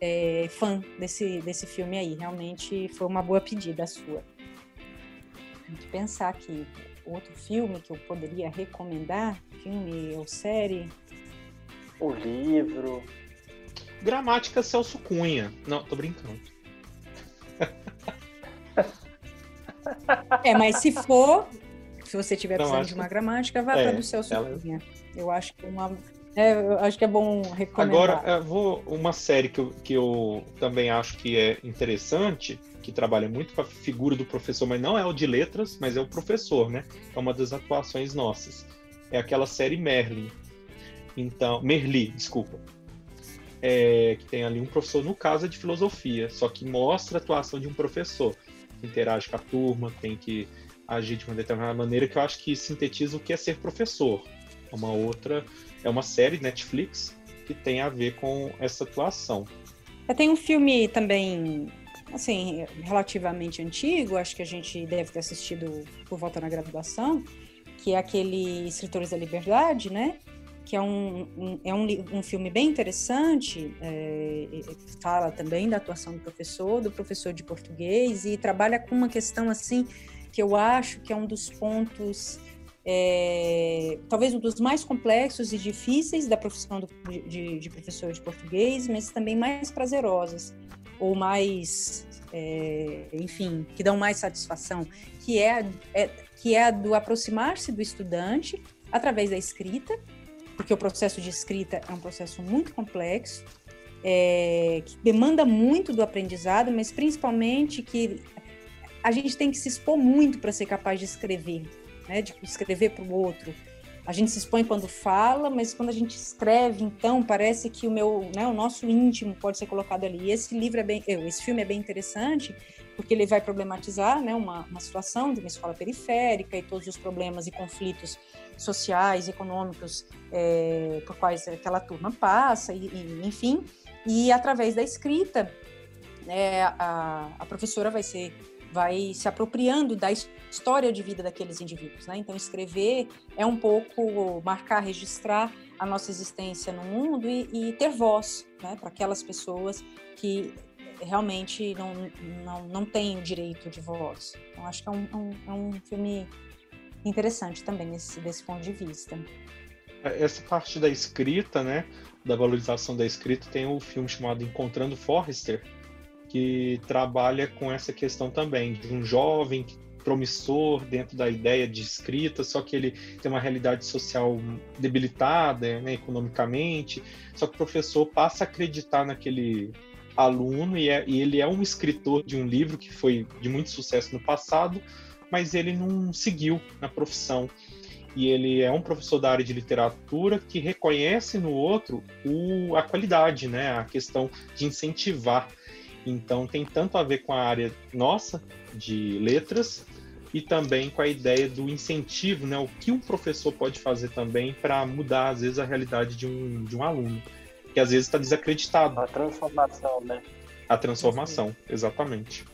é, fã desse, desse filme aí. Realmente foi uma boa pedida a sua. Tem que pensar aqui. Outro filme que eu poderia recomendar, filme ou série. O livro. Gramática Celso Cunha. Não, tô brincando. É, mas se for, se você tiver precisando de uma gramática, vá é, para do Celso ela... Cunha. Eu acho que é uma, é, eu acho que é bom recomendar. Agora, vou uma série que eu, que eu também acho que é interessante, que trabalha muito com a figura do professor, mas não é o de letras, mas é o professor, né? É uma das atuações nossas. É aquela série Merlin. Então, Merli, desculpa. É, que tem ali um professor, no caso é de filosofia, só que mostra a atuação de um professor, que interage com a turma, tem que agir de uma determinada maneira, que eu acho que sintetiza o que é ser professor. É uma outra é uma série Netflix que tem a ver com essa atuação. Tem um filme também, assim, relativamente antigo, acho que a gente deve ter assistido por volta na graduação, que é aquele Escritores da Liberdade, né? Que é um, um é um, um, filme bem interessante, é, fala também da atuação do professor, do professor de português, e trabalha com uma questão, assim, que eu acho que é um dos pontos é, talvez um dos mais complexos e difíceis da profissão do, de, de, professor de português, mas também mais prazerosas ou mais, é, enfim, que dão mais satisfação, que é, é que é a do aproximar-se do estudante através da escrita, porque o processo de escrita é um processo muito complexo, é, que demanda muito do aprendizado, mas principalmente que a gente tem que se expor muito para ser capaz de escrever né, de escrever para o outro. A gente se expõe quando fala, mas quando a gente escreve, então parece que o meu, né, o nosso íntimo pode ser colocado ali. E esse livro é bem, esse filme é bem interessante porque ele vai problematizar, né, uma, uma situação de uma escola periférica e todos os problemas e conflitos sociais, econômicos é, por quais aquela turma passa, e, e, enfim. E através da escrita, né, a, a professora vai ser vai se apropriando da história de vida daqueles indivíduos, né? Então escrever é um pouco marcar, registrar a nossa existência no mundo e, e ter voz, né? Para aquelas pessoas que realmente não, não, não têm o direito de voz. Então acho que é um, um, é um filme interessante também desse, desse ponto de vista. É, essa parte da escrita, né? Da valorização da escrita tem um filme chamado Encontrando Forrester, que trabalha com essa questão também de um jovem promissor dentro da ideia de escrita, só que ele tem uma realidade social debilitada, né, economicamente, só que o professor passa a acreditar naquele aluno e, é, e ele é um escritor de um livro que foi de muito sucesso no passado, mas ele não seguiu na profissão. E ele é um professor da área de literatura que reconhece no outro o, a qualidade, né, a questão de incentivar então tem tanto a ver com a área nossa de letras e também com a ideia do incentivo, né? O que um professor pode fazer também para mudar às vezes a realidade de um, de um aluno, que às vezes está desacreditado. A transformação, né? A transformação, exatamente.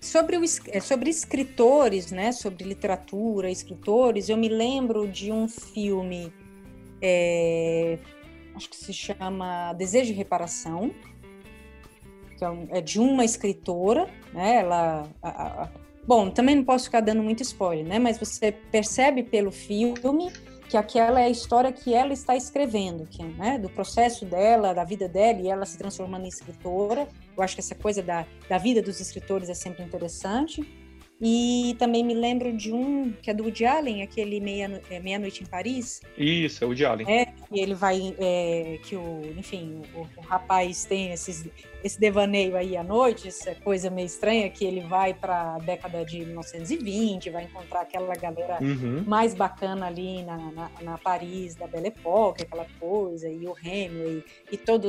Sobre, o, é, sobre escritores, né? Sobre literatura, escritores, eu me lembro de um filme, é, acho que se chama Desejo e Reparação, que é, é de uma escritora, né? Ela, a, a, bom, também não posso ficar dando muito spoiler, né? Mas você percebe pelo filme que aquela é a história que ela está escrevendo, que, né, do processo dela, da vida dela, e ela se transformando em escritora. Eu acho que essa coisa da, da vida dos escritores é sempre interessante. E também me lembro de um que é do Woody Allen, aquele Meia, é, Meia Noite em Paris. Isso, é o Woody Allen. É, que ele vai, é, que o, enfim, o, o, rapaz tem esses, esse devaneio aí à noite, essa coisa meio estranha, que ele vai para a década de 1920, vai encontrar aquela galera uhum. mais bacana ali na, na, na, Paris da Belle Époque, aquela coisa, e o Hemingway, e todo.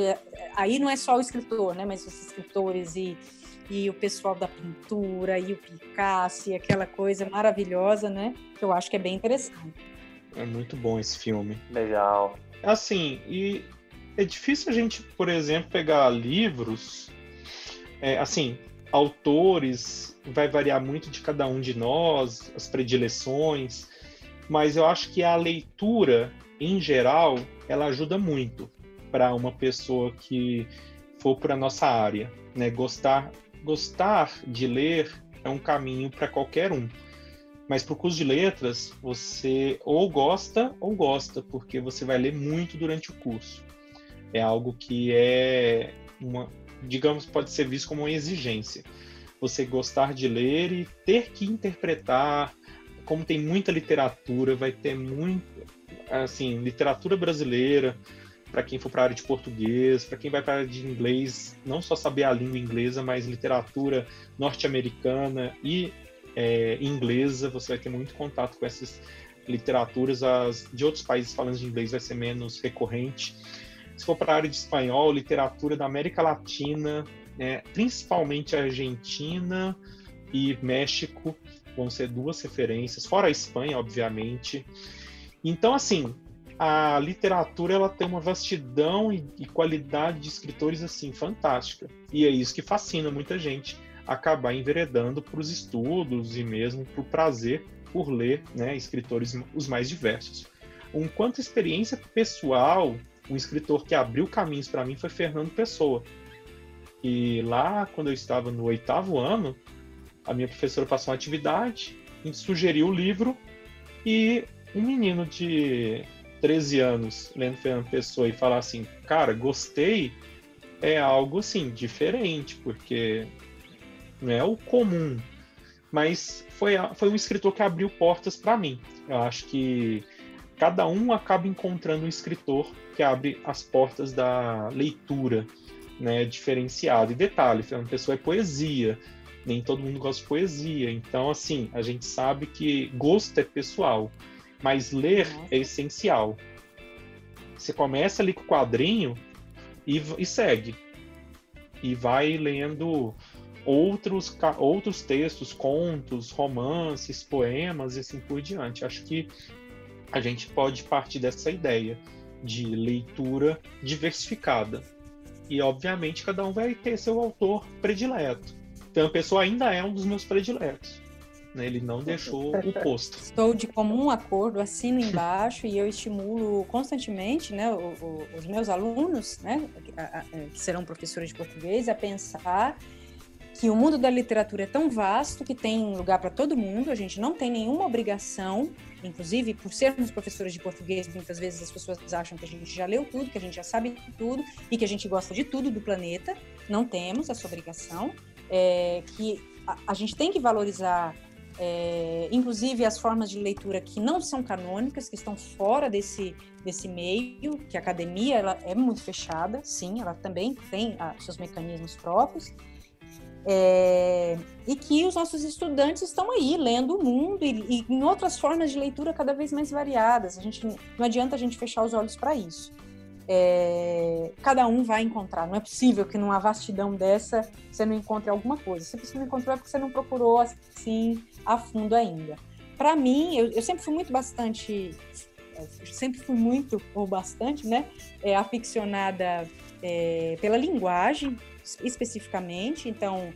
Aí não é só o escritor, né, mas os escritores e e o pessoal da pintura e o Picasso e aquela coisa maravilhosa, né? Que eu acho que é bem interessante. É muito bom esse filme. Legal. Assim, e é difícil a gente, por exemplo, pegar livros, é, assim, autores, vai variar muito de cada um de nós, as predileções, mas eu acho que a leitura, em geral, ela ajuda muito para uma pessoa que for para nossa área, né? Gostar, gostar de ler é um caminho para qualquer um. Mas para o curso de letras, você ou gosta ou gosta, porque você vai ler muito durante o curso. É algo que é uma, digamos, pode ser visto como uma exigência. Você gostar de ler e ter que interpretar, como tem muita literatura, vai ter muito, assim, literatura brasileira, para quem for para a área de português, para quem vai para a área de inglês, não só saber a língua inglesa, mas literatura norte-americana e é, inglesa, você vai ter muito contato com essas literaturas. As, de outros países falando de inglês vai ser menos recorrente. Se for para a área de espanhol, literatura da América Latina, né, principalmente Argentina e México, vão ser duas referências, fora a Espanha, obviamente. Então, assim, a literatura ela tem uma vastidão e, e, qualidade de escritores assim fantástica. E é isso que fascina muita gente acabar enveredando para os estudos e mesmo para o prazer por ler né, escritores os mais diversos. Um quanto experiência pessoal, um escritor que abriu caminhos para mim foi Fernando Pessoa. E lá, quando eu estava no oitavo ano, a minha professora passou uma atividade, sugeriu o livro e um menino de 13 anos lendo Fernando Pessoa e falar assim, cara, gostei, é algo assim, diferente, porque não é o comum. Mas foi, foi um escritor que abriu portas para mim. Eu acho que cada um acaba encontrando um escritor que abre as portas da leitura né, diferenciado. E detalhe, Fernando Pessoa é poesia. Nem todo mundo gosta de poesia. Então, assim, a gente sabe que gosto é pessoal. Mas ler é essencial. Você começa ali com o quadrinho e, e segue. E vai lendo outros, outros textos, contos, romances, poemas e assim por diante. Acho que a gente pode partir dessa ideia de leitura diversificada. E, obviamente, cada um vai ter seu autor predileto. Então, a pessoa ainda é um dos meus prediletos. Né? Ele não deixou o posto. Estou de comum acordo, assino embaixo e eu estimulo constantemente né, o, o, os meus alunos, né, que serão professores de português, a pensar que o mundo da literatura é tão vasto que tem lugar para todo mundo, a gente não tem nenhuma obrigação, inclusive por sermos professores de português, muitas vezes as pessoas acham que a gente já leu tudo, que a gente já sabe tudo e que a gente gosta de tudo do planeta. Não temos essa obrigação, é, que a, a gente tem que valorizar é, inclusive as formas de leitura que não são canônicas, que estão fora desse, desse meio, que a academia ela é muito fechada, sim, ela também tem ah, seus mecanismos próprios, é, e que os nossos estudantes estão aí lendo o mundo e, e, em outras formas de leitura cada vez mais variadas. A gente não adianta a gente fechar os olhos para isso é, cada um vai encontrar. Não é possível que numa vastidão dessa você não encontre alguma coisa. Se você não encontrou é porque você não procurou assim a fundo ainda. Para mim, eu, eu, sempre fui muito bastante, sempre fui muito ou bastante, né, é, aficionada é, pela linguagem especificamente. Então,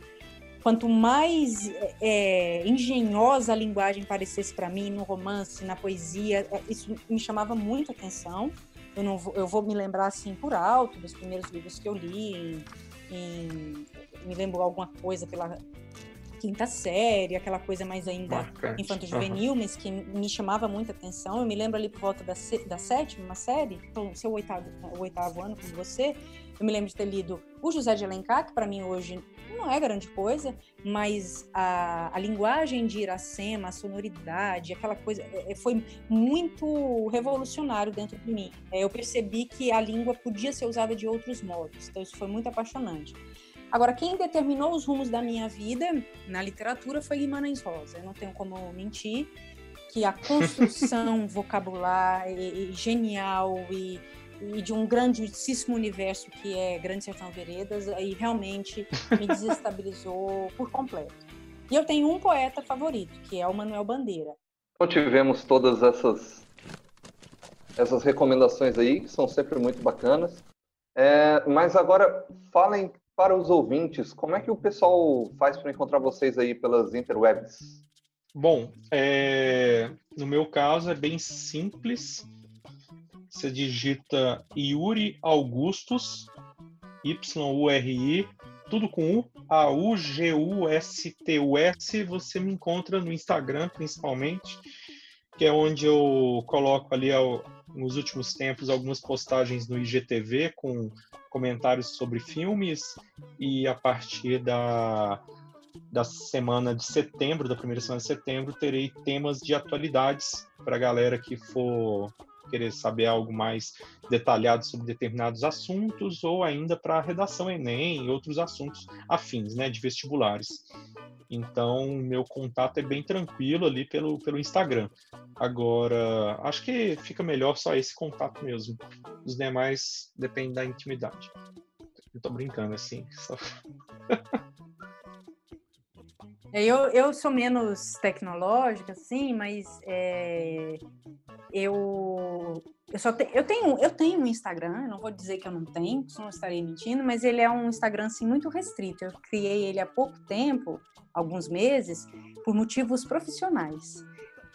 quanto mais é, engenhosa a linguagem parecesse para mim no romance, na poesia, é, isso me chamava muito atenção eu não vou, eu vou me lembrar assim por alto dos primeiros livros que eu li, em, em, me lembro alguma coisa pela quinta série, aquela coisa mais ainda infanto-juvenil, uhum. mas que me chamava muita atenção. Eu me lembro ali por volta da, da sétima série, então, seu oitavo, o oitavo ano com você, eu me lembro de ter lido o José de Alencar, que para mim hoje não é grande coisa, mas a, a linguagem de Iracema, a sonoridade, aquela coisa, é, é, foi muito revolucionário dentro de mim. É, eu percebi que a língua podia ser usada de outros modos, então isso foi muito apaixonante. Agora, quem determinou os rumos da minha vida na literatura foi Guimarães Rosa. Eu não tenho como mentir que a construção vocabular e, e genial e e de um grandíssimo universo que é Grande Sertão Veredas, aí realmente me desestabilizou por completo. E eu tenho um poeta favorito, que é o Manuel Bandeira. Então tivemos todas essas essas recomendações aí, que são sempre muito bacanas. É, mas agora, falem para os ouvintes, como é que o pessoal faz para encontrar vocês aí pelas interwebs? Bom, é, no meu caso é bem simples. Você digita Yuri Augustus, Y-U-R-I, tudo com U, A-U-G-U-S-T-U-S. Você me encontra no Instagram, principalmente, que é onde eu coloco ali nos últimos tempos algumas postagens no IGTV com comentários sobre filmes e a partir da da semana de setembro, da primeira semana de setembro, terei temas de atualidades para a galera que for querer saber algo mais detalhado sobre determinados assuntos, ou ainda para a redação Enem e outros assuntos afins, né, de vestibulares. Então, meu contato é bem tranquilo ali pelo, pelo Instagram. Agora, acho que fica melhor só esse contato mesmo. Os demais dependem da intimidade. Eu tô brincando assim. Só... É, eu, eu sou menos tecnológica, sim, mas é, eu eu só te, eu tenho eu tenho um Instagram, não vou dizer que eu não tenho, não estarei mentindo, mas ele é um Instagram assim muito restrito. Eu criei ele há pouco tempo, alguns meses, por motivos profissionais.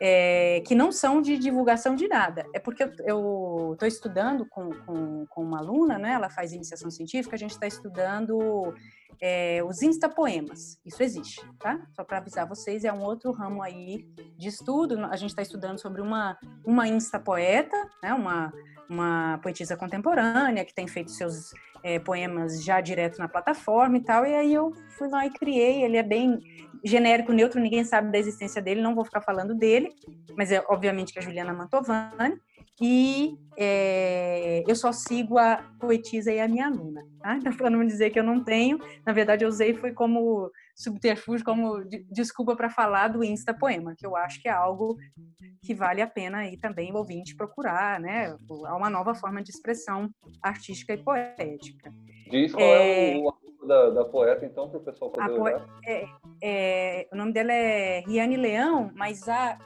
É, que não são de divulgação de nada. É porque eu estou estudando com, com, com, uma aluna, né? ela faz iniciação científica, a gente está estudando é, os instapoemas. Isso existe, tá? Só para avisar vocês, é um outro ramo aí de estudo. A gente está estudando sobre uma, uma instapoeta, né? uma, uma poetisa contemporânea que tem feito seus é, poemas já direto na plataforma e tal. E aí eu fui lá e criei. Ele é bem genérico, neutro, ninguém sabe da existência dele, não vou ficar falando dele, mas é obviamente que a Juliana Mantovani. E é, eu só sigo a poetisa e a minha aluna, tá? Então, para não dizer que eu não tenho, na verdade eu usei foi como subterfúgio, como de, desculpa para falar do Insta Poema, que eu acho que é algo que vale a pena aí também o ouvinte procurar, né? Há uma nova forma de expressão artística e poética. Diz qual é, é o da, da, poeta, então, para o pessoal poder olhar. É, é, o nome dela é Riane Leão, mas a,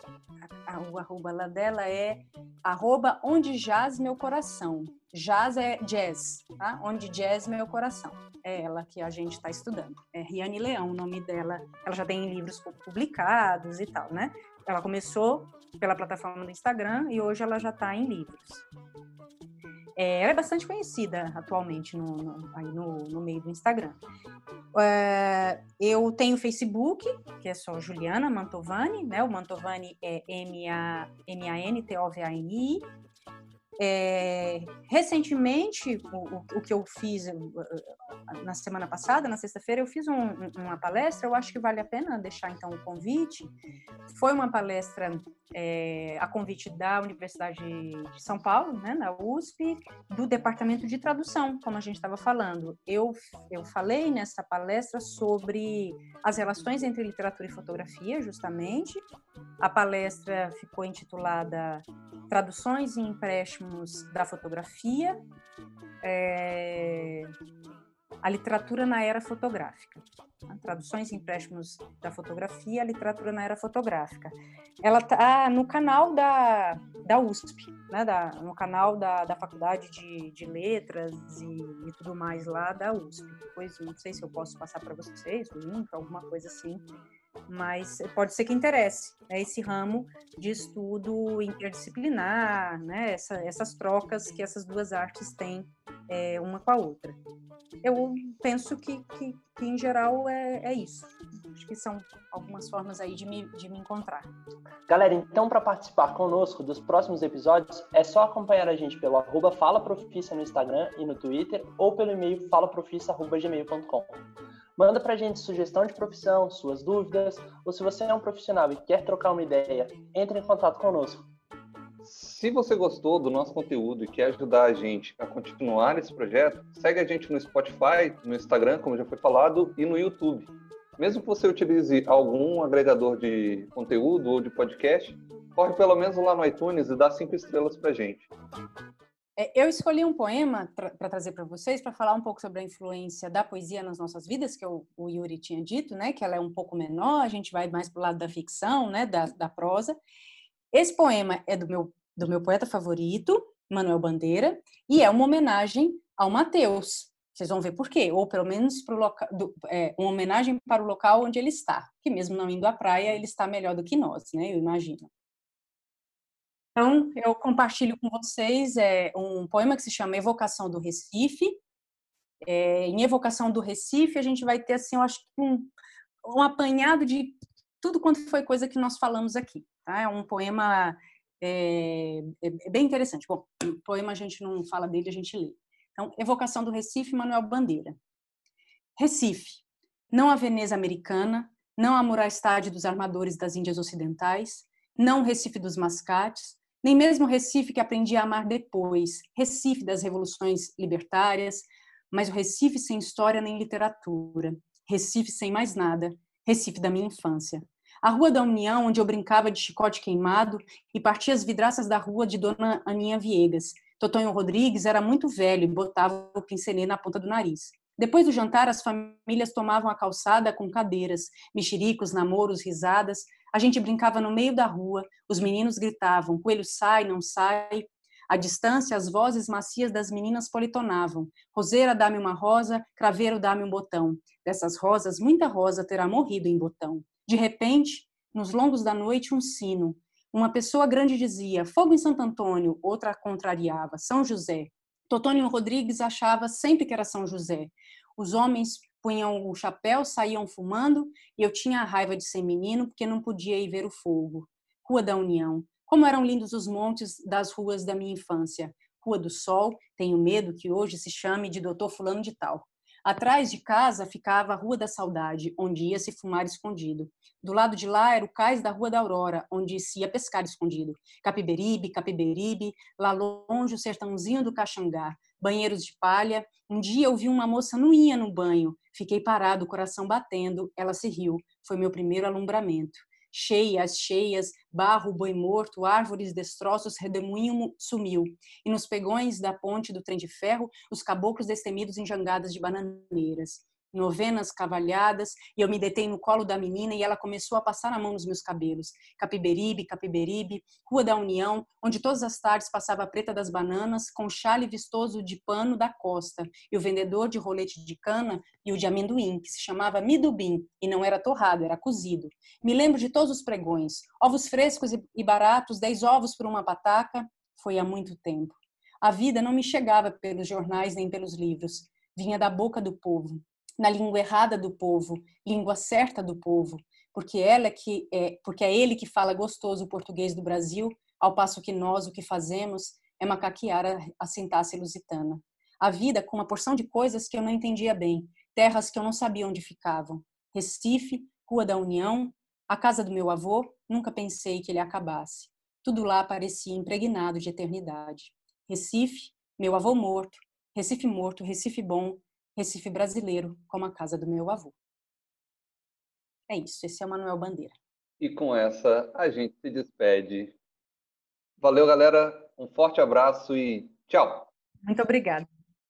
a, o arroba lá dela é arroba onde jaz meu coração. Jazz é jazz, tá? Onde jazz meu coração. É ela que a gente está estudando. É Riane Leão, o nome dela. Ela já tem livros publicados e tal, né? Ela começou pela plataforma do Instagram e hoje ela já está em livros. É, ela é bastante conhecida atualmente no, no, aí no, no meio do Instagram. É, eu tenho Facebook, que é só Juliana Mantovani, né? O Mantovani é M-A-N-T-O-V-A-N-I. É, recentemente, o, o, que eu fiz na semana passada, na sexta-feira, eu fiz um, uma palestra, eu acho que vale a pena deixar então o convite. Foi uma palestra é, a convite da Universidade de São Paulo, né, na USP, do Departamento de Tradução, como a gente estava falando. Eu, eu falei nessa palestra sobre as relações entre literatura e fotografia, justamente. A palestra ficou intitulada Traduções e Empréstimos da Fotografia. É, a literatura na era fotográfica. Traduções e empréstimos da fotografia, a literatura na era fotográfica. Ela está no canal da, da USP, né, da, no canal da, da Faculdade de, de Letras e, e, tudo mais lá da USP. Depois, não sei se eu posso passar para vocês o link, alguma coisa assim, mas pode ser que interesse né, esse ramo de estudo interdisciplinar, né, essa, essas trocas que essas duas artes têm é, uma com a outra. Eu penso que, que, que em geral, é, é, isso. Acho que são algumas formas aí de me, de me encontrar. Galera, então, para participar conosco dos próximos episódios, é só acompanhar a gente pelo arroba no Instagram e no Twitter, ou pelo e-mail falaprofissa.gmail.com. Manda pra gente sugestão de profissão, suas dúvidas, ou se você é um profissional e quer trocar uma ideia, entre em contato conosco. Se você gostou do nosso conteúdo e quer ajudar a gente a continuar esse projeto, segue a gente no Spotify, no Instagram, como já foi falado, e no YouTube. Mesmo que você utilize algum agregador de conteúdo ou de podcast, corre pelo menos lá no iTunes e dá cinco estrelas pra gente. É, eu escolhi um poema para trazer para vocês, para falar um pouco sobre a influência da poesia nas nossas vidas, que o, Yuri tinha dito, né, que ela é um pouco menor, a gente vai mais para o lado da ficção, né, da, da prosa. Esse poema é do meu, do meu poeta favorito, Manuel Bandeira, e é uma homenagem ao Mateus. Vocês vão ver por quê, ou pelo menos pro loca, do, é, uma homenagem para o local onde ele está, que mesmo não indo à praia, ele está melhor do que nós, né, eu imagino. Então, eu compartilho com vocês é, um poema que se chama Evocação do Recife. É, em Evocação do Recife, a gente vai ter, assim, eu acho um, um apanhado de tudo quanto foi coisa que nós falamos aqui. Tá? É um poema é, é, bem interessante. Bom, o poema a gente não fala dele, a gente lê. Então, Evocação do Recife, Manuel Bandeira. Recife, não a Veneza americana, não a Murastade dos armadores das Índias Ocidentais, não o Recife dos mascates, nem mesmo Recife que aprendi a amar depois, Recife das revoluções libertárias, mas o Recife sem história nem literatura, Recife sem mais nada, Recife da minha infância. A Rua da União, onde eu brincava de chicote queimado e partia as vidraças da rua de Dona Aninha Viegas. Totonho Rodrigues era muito velho e botava o pincelê na ponta do nariz. Depois do jantar, as famílias tomavam a calçada com cadeiras, mexericos, namoros, risadas, a gente brincava no meio da rua, os meninos gritavam: coelho sai, não sai. À distância, as vozes macias das meninas politonavam: Roseira, dá-me uma rosa, craveiro, dá-me um botão. Dessas rosas, muita rosa terá morrido em botão. De repente, nos longos da noite, um sino. Uma pessoa grande dizia: Fogo em Santo Antônio, outra contrariava: São José. Totônio Rodrigues achava sempre que era São José. Os homens punham o chapéu, saíam fumando, e eu tinha a raiva de ser menino porque não podia ir ver o fogo. Rua da União. Como eram lindos os montes das ruas da minha infância. Rua do Sol, tenho medo que hoje se chame de Doutor Fulano de Tal. Atrás de casa ficava a Rua da Saudade, onde ia se fumar escondido. Do lado de lá era o cais da Rua da Aurora, onde se ia pescar escondido. Capiberibe, Capiberibe, lá longe o sertãozinho do Caxangá, banheiros de palha. Um dia eu vi uma moça ia no banho. Fiquei parado, o coração batendo. Ela se riu. Foi meu primeiro alumbramento cheias, cheias, barro, boi morto, árvores, destroços, redemoinho sumiu. E nos pegões da ponte do trem de ferro, os caboclos destemidos em jangadas de bananeiras novenas cavalhadas, e eu me detei no colo da menina e ela começou a passar a mão nos meus cabelos. Capiberibe, Capiberibe, Rua da União, onde todas as tardes passava a preta das bananas com chale vistoso de pano da costa, e o vendedor de rolete de cana e o de amendoim, que se chamava midubim, e não era torrado, era cozido. Me lembro de todos os pregões, ovos frescos e baratos, dez ovos por uma pataca, foi há muito tempo. A vida não me chegava pelos jornais nem pelos livros, vinha da boca do povo na língua errada do povo, língua certa do povo, porque ela que é, porque é ele que fala gostoso o português do Brasil, ao passo que nós o que fazemos é macaquear a sintaxe lusitana. A vida com uma porção de coisas que eu não entendia bem, terras que eu não sabia onde ficavam. Recife, Rua da União, a casa do meu avô, nunca pensei que ele acabasse. Tudo lá parecia impregnado de eternidade. Recife, meu avô morto, Recife morto, Recife bom, Recife brasileiro, como a casa do meu avô. É isso, esse é o Manuel Bandeira. E com essa a gente se despede. Valeu, galera. Um forte abraço e tchau. Muito obrigada.